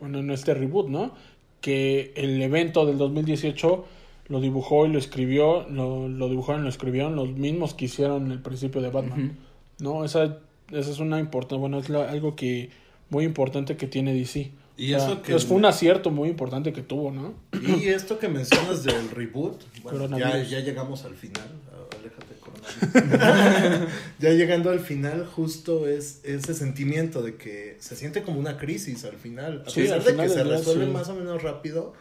bueno, en este reboot, ¿no? Que el evento del 2018 lo dibujó y lo escribió, lo, lo dibujaron y lo escribieron los mismos que hicieron el principio de Batman, ¿no? Esa, esa es una importante, bueno, es la- algo que muy importante que tiene DC. Y O sea, eso que- es- fue un acierto muy importante que tuvo, ¿no? Y esto que mencionas del reboot, bueno, ya, ya llegamos al final. Aléjate, coronavirus. ya llegando al final, justo es ese sentimiento de que se siente como una crisis al final. A Sí, pesar al de final que se resuelve sí. más o menos rápido,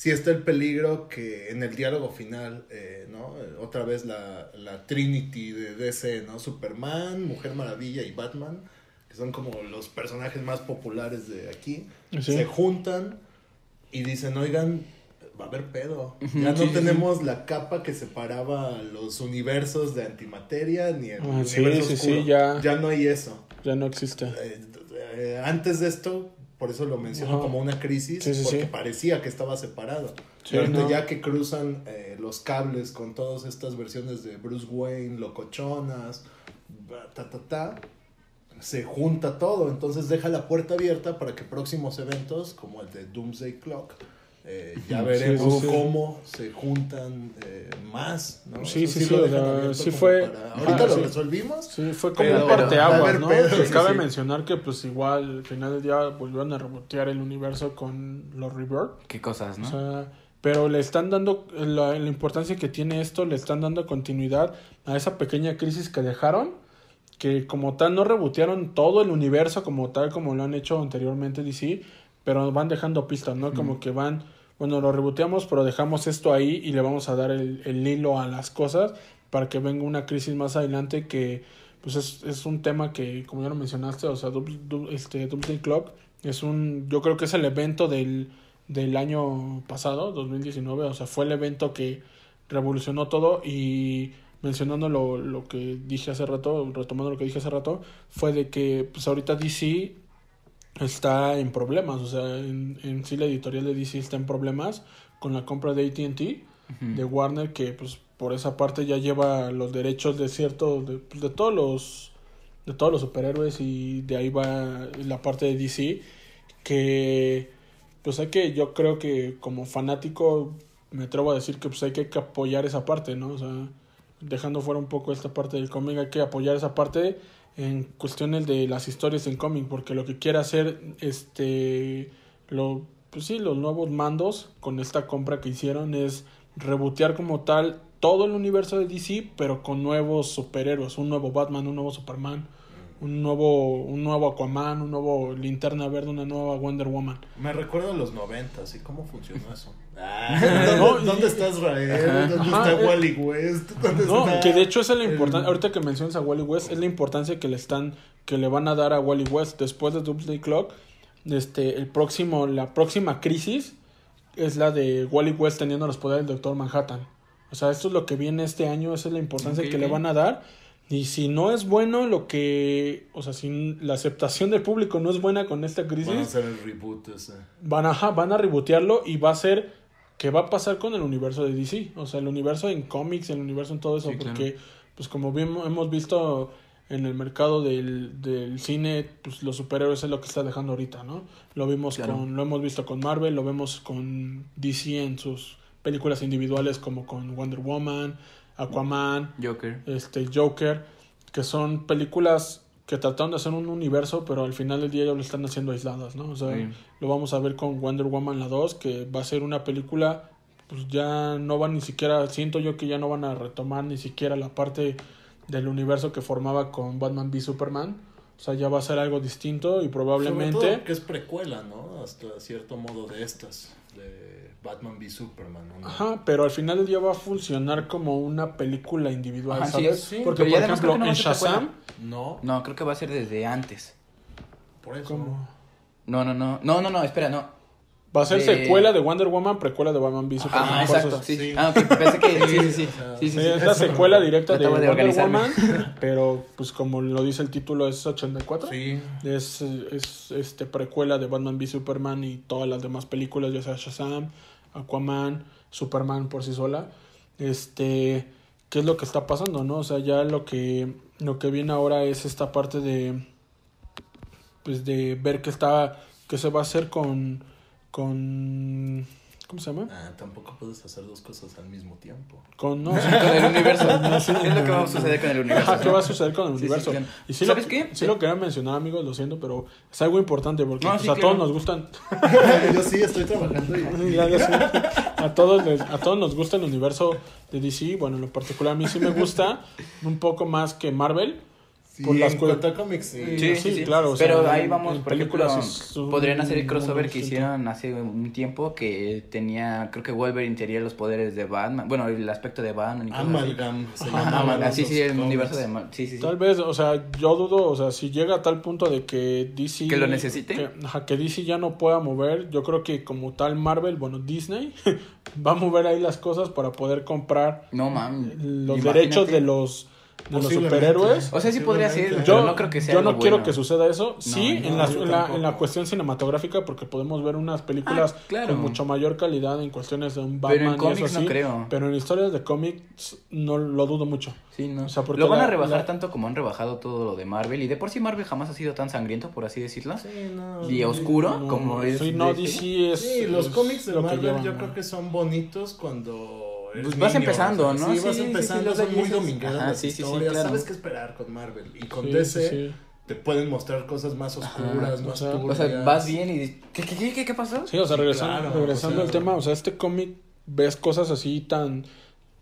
sí está el peligro que en el diálogo final, eh, ¿no? Eh, Otra vez la, la Trinity de DC, ¿no? Superman, Mujer Maravilla y Batman, que son como los personajes más populares de aquí, Sí. se juntan y dicen, oigan, va a haber pedo. Ya no Sí, sí, tenemos la capa que separaba los universos de antimateria ni el Ah, universo sí, oscuro. sí, ya. ya no hay eso. Ya no existe. Eh, eh, antes de esto, por eso lo menciono Ajá. como una crisis, Sí, sí, porque sí. parecía que estaba separado. No. ya que cruzan eh, los cables con todas estas versiones de Bruce Wayne, locochonas, ta, ta, ta, se junta todo. Entonces deja la puerta abierta para que próximos eventos, como el de Doomsday Clock, eh, ya veremos sí, sí, sí. cómo se juntan eh, más. ¿no? Sí, Eso sí, sí, lo o sea, sí fue- para- Ahorita lo sí. resolvimos. Sí, fue como Pero- un parteaguas, ¿no? sí, cabe sí. mencionar que pues igual al final del día volvieron a rebotear el universo con los Rebirth. Qué cosas, ¿no? O sea, pero le están dando la, la importancia que tiene esto, le están dando continuidad a esa pequeña crisis que dejaron, que como tal no rebotearon todo el universo como tal como lo han hecho anteriormente DC, pero van dejando pistas, ¿no? Como que van, bueno, lo reboteamos, pero dejamos esto ahí y le vamos a dar el, el hilo a las cosas para que venga una crisis más adelante que pues es, es un tema que como ya lo mencionaste, o sea, Dub- Dub- este Doomsday Clock es un yo creo que es el evento del del año pasado, 2019, o sea, fue el evento que revolucionó todo y mencionando lo, lo que dije hace rato, retomando lo que dije hace rato, fue de que pues ahorita DC está en problemas, o sea, en, en sí la editorial de DC está en problemas con la compra de AT&T, de Warner, que pues por esa parte ya lleva los derechos de cierto, de, pues, de todos los de todos los superhéroes y de ahí va la parte de DC que pues hay que yo creo que como fanático me atrevo a decir que pues hay que apoyar esa parte, ¿no? O sea, dejando fuera un poco esta parte del cómic, hay que apoyar esa parte en cuestiones de las historias en cómic, porque lo que quiere hacer este lo pues sí, los nuevos mandos con esta compra que hicieron es rebotear como tal todo el universo de DC, pero con nuevos superhéroes, un nuevo Batman, un nuevo Superman, un nuevo un nuevo Aquaman, un nuevo Linterna Verde, una nueva Wonder Woman. Me recuerda a los noventas y cómo funcionó eso. Ah, No, ¿dónde, y- dónde está Israel? ¿Dónde Ajá, está eh, Wally West? ¿Dónde No, está que de hecho es la el- importancia, ahorita que mencionas a Wally West, es la importancia que le están, que le van a dar a Wally West después de Doomsday Clock. Este, el próximo, la próxima crisis es la de Wally West teniendo los poderes del Doctor Manhattan. O sea, esto es lo que viene este año, esa es la importancia que le van a dar. Y si no es bueno lo que, o sea, si la aceptación del público no es buena con esta crisis, Van a hacer el reboot ese. van a, van a rebootearlo y va a ser que va a pasar con el universo de DC, o sea, el universo en cómics, el universo en todo eso, Sí, claro. porque pues como bien hemos visto en el mercado del, del cine, pues los superhéroes es lo que está dejando ahorita, ¿no? Lo vimos Claro. con lo hemos visto con Marvel, lo vemos con DC en sus películas individuales como con Wonder Woman, Aquaman, Joker. este Joker, que son películas que trataron de hacer un universo, pero al final del día ya lo están haciendo aisladas, ¿no? O sea, Sí. lo vamos a ver con Wonder Woman la 2, que va a ser una película, pues ya no van ni siquiera, siento yo que ya no van a retomar ni siquiera la parte del universo que formaba con Batman v Superman. O sea, ya va a ser algo distinto y Sobre probablemente... todo que es precuela, ¿no? Hasta cierto modo de estas. De Batman v Superman. ¿no? Ajá, pero al final del día va a funcionar como una película individual, Ajá, sí, ¿sabes? sí, Porque, pero por ejemplo, no en. Shazam... No, No, creo que va a ser desde antes. por eso. ¿cómo? No, no, no. No, no, no, espera, no. Va a ser De- secuela de Wonder Woman, precuela de Batman v Superman. Ah, exacto. Sí. sí. Ah, ok, pensé que. Sí, sí, sí. Sí, sí, Sí, sí. es la secuela directa de Wonder. Woman, pero pues como lo dice el título es 84. Sí. Es, es este precuela de Batman v Superman y todas las demás películas, ya sea Shazam, Aquaman, Superman por sí sola. Este, ¿qué es lo que está pasando, no? O sea, ya lo que lo que viene ahora es esta parte de pues de ver qué está, qué se va a hacer con, con, ¿cómo se llama? Ah, tampoco puedes hacer dos cosas al mismo tiempo. Con, no, Con el universo. es lo que va a suceder con el universo. Ajá, ¿qué va a suceder con el Sí, sí, universo? claro. Y sí ¿Sabes lo, qué? Sí lo quería mencionar, amigos, lo siento, pero es algo importante porque No, pues, sí, a claro. todos nos gustan Yo sí estoy trabajando y... Ya, ya sé. A todos, les- a todos nos gusta el universo de DC. Bueno, en lo particular a mí sí me gusta un poco más que Marvel. Sí, Por las en cu- cuanto a cómics, sí. Sí, Sí, sí, sí. claro, o Pero sea, ahí en- vamos, en por ejemplo, películas un podrían hacer el crossover que hicieron hace un tiempo que tenía, creo que Wolverine tenía los poderes de Batman, bueno, el aspecto de Batman y cosas así. Amalgam. se llamaban Amalgam, sí, sí, el cómics. universo de sí, sí, sí. Tal vez, o sea, yo dudo, o sea, si llega a tal punto de que DC... ¿Que lo necesite? Que, ajá, que DC ya no pueda mover, yo creo que como tal Marvel, bueno, Disney va a mover ahí las cosas para poder comprar No mames. los imagínate. derechos de los, de los superhéroes. O sea, sí podría ser, Yo no creo que sea yo no quiero bueno. que suceda eso. sí, no, en, la, en, la, en la cuestión cinematográfica, porque podemos ver unas películas Ah, claro. con mucho mayor calidad en cuestiones de un Pero en Batman y eso no creo. Pero en historias de cómics no lo dudo mucho. Sí, no. O sea, porque lo van a rebajar la- tanto como han rebajado todo lo de Marvel. Y de por sí Marvel jamás ha sido tan sangriento, por así decirlo. Sí, no. Y oscuro, No, como es. sí, no, DC es. Sí, los es cómics de lo que Marvel llevan, yo ¿no? creo que son bonitos cuando Pues vas niño, empezando, o sea, ¿no? Sí, vas Sí, sí, empezando, sí, los son muy domingueras Ajá, las sí, sí, sí, historias, claro. sabes qué esperar con Marvel. Y con Sí, DC sí, sí. te pueden mostrar cosas más oscuras, o más sea, turbias. O sea, vas bien y. ¿Qué, qué, qué, qué, qué pasó? Sí, o sea, Sí, regresando, claro, regresando o sea- al tema, o sea, este cómic ves cosas así tan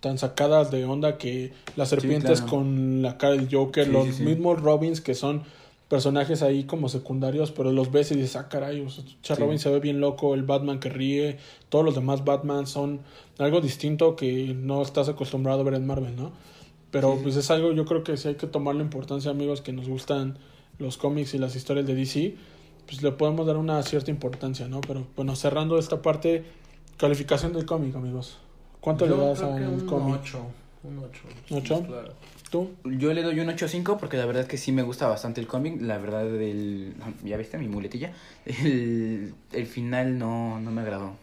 tan sacadas de onda que las serpientes claro. con la cara del Joker, Sí, los sí, sí. mismos Robins que son personajes ahí como secundarios, pero los ves y dices, ah, caray, o sea, che, Sí. Robin se ve bien loco, el Batman que ríe, todos los demás Batman son algo distinto que no estás acostumbrado a ver en Marvel, ¿no? Pero Sí, sí. pues es algo, yo creo que sí hay que tomarle importancia, amigos, que nos gustan los cómics y las historias de DC, pues le podemos dar una cierta importancia, ¿no? Pero bueno, cerrando esta parte, calificación del cómic, amigos. ¿Cuánto Yo le das creo que al un cómic? 8. Un 8. ¿Ocho? claro. ¿Tú? Yo le doy un 8.5 porque la verdad es que sí me gusta bastante el cómic. La verdad, el, ya viste mi muletilla. El, el final no, no me agradó.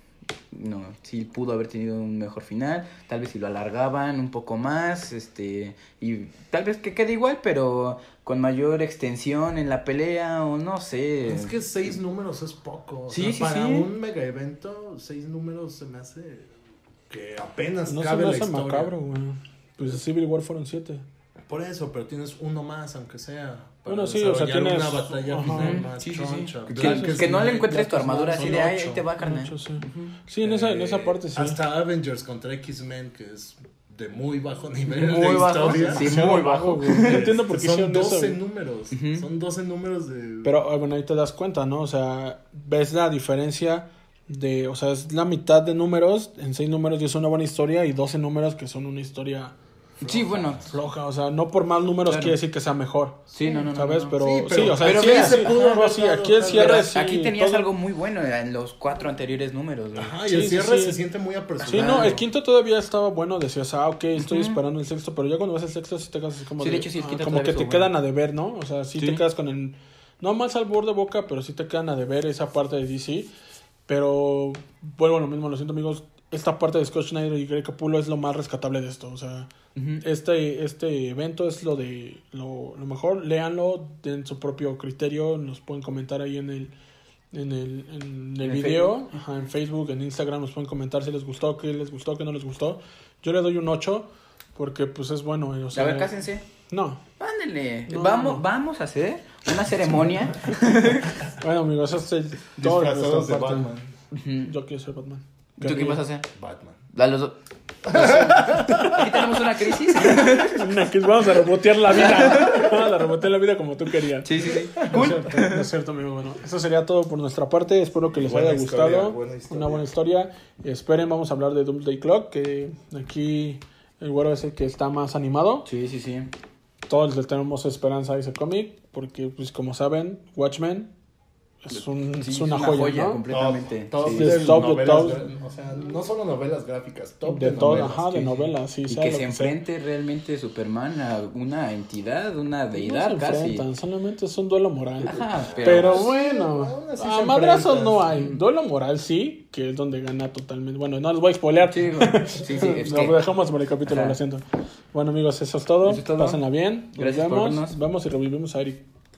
No, sí pudo haber tenido un mejor final. Tal vez si lo alargaban un poco más. este Y tal vez que quede igual, pero con mayor extensión en la pelea o no sé. Es que seis números es poco. o Sí, sea, sí, para sí. un mega evento, seis números se me hace que apenas No se me la hace historia. macabro, güey. Pues Civil War fueron siete. Por eso, pero tienes uno más, aunque sea. para Bueno, sí, o sea, desarrollar tienes- una batalla ajá. final más Sí, sí, sí. choncha. Que, no le encuentres tu Black es armadura así de ahí, ahí te va, carnal. Ocho, sí. Sí, en esa, en esa Eh, parte sí. Hasta Avengers contra X-Men, que es de muy bajo nivel Muy de bajo, historia. sí, Sí, muy bajo. güey. No entiendo por qué Son hicieron 12 eso. números. Son 12 números de. Pero ah, bueno, ahí te das cuenta, ¿no? O sea, ves la diferencia de, o sea, es la mitad de números, en seis números y es una buena historia y 12 números que son una historia Sí, bueno. floja, o sea, no por más números Claro. quiere decir que sea mejor, Sí, no, no, no. ¿sabes? no. Pero Sí, o sea, pero sí, se pudo no, aquí el cierre Pero sí, aquí tenías todo- algo muy bueno en los cuatro anteriores números, güey. Ajá, y Sí, el sí, cierre sí. se siente muy apresurado. Sí, no, el quinto todavía estaba bueno, decías, ah, ok, estoy Ujú. esperando el sexto, pero ya cuando ves el sexto sí te quedas así como Sí, de hecho, sí, el ah, quinto como que te quedan a deber, ¿no? O sea, sí, Sí. te quedas con el, no más al borde de boca, pero sí te quedan a deber esa parte de DC, pero vuelvo a lo mismo, lo siento amigos, esta parte de Scott Schneider y Greg Capullo es lo más rescatable de esto, o sea, este, este evento es lo de lo, lo mejor, léanlo, den su propio criterio, nos pueden comentar ahí en el en el, en el En el video, Facebook. ajá, en Facebook, en Instagram nos pueden comentar si les gustó, qué les gustó, qué no les gustó. Yo le doy un 8 porque pues es bueno, eh, o sea, a ver, cásense. No. Ándale. No, vamos, no. vamos a hacer una ceremonia. Bueno, amigos, eso es todo. Yo quiero ser Batman. ¿Tú qué vas a hacer? Batman. A los dos. Aquí tenemos una crisis. Una que vamos a rebotear la vida. Vamos a rebotear la vida como tú querías. Sí, sí, sí. No es cierto, no es cierto, amigo. Bueno, eso sería todo por nuestra parte. Espero que les Buena haya historia, gustado. buena historia. Una buena historia. Esperen, vamos a hablar de Doomsday Clock. Que aquí el güero es el que está más animado. Sí, sí, sí. Todos le tenemos esperanza a ese cómic. Porque, pues, como saben, Watchmen es, un, Sí, es una, joya, ¿no? completamente. Top, top Sí. de top novelas top. O sea, no solo novelas gráficas, top De de, todo, novelas. ajá, de sí, sí. novelas, sí. Y sea que se sea. enfrente realmente Superman a una entidad, una No deidad se casi. enfrentan, solamente es un duelo moral. Ajá, Pero, pero, bueno, aún así a madrazos no hay. Duelo moral sí, que es donde gana totalmente. Bueno, no les voy a spoilear. Sí, sí, sí, es que- dejamos por el capítulo, Ajá. lo siento. Bueno, amigos, eso es todo. Eso es todo. Pásenla bien. Nos Gracias por vemos. vernos. Vamos y revivimos a Eric.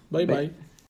Bye, Bye. bye.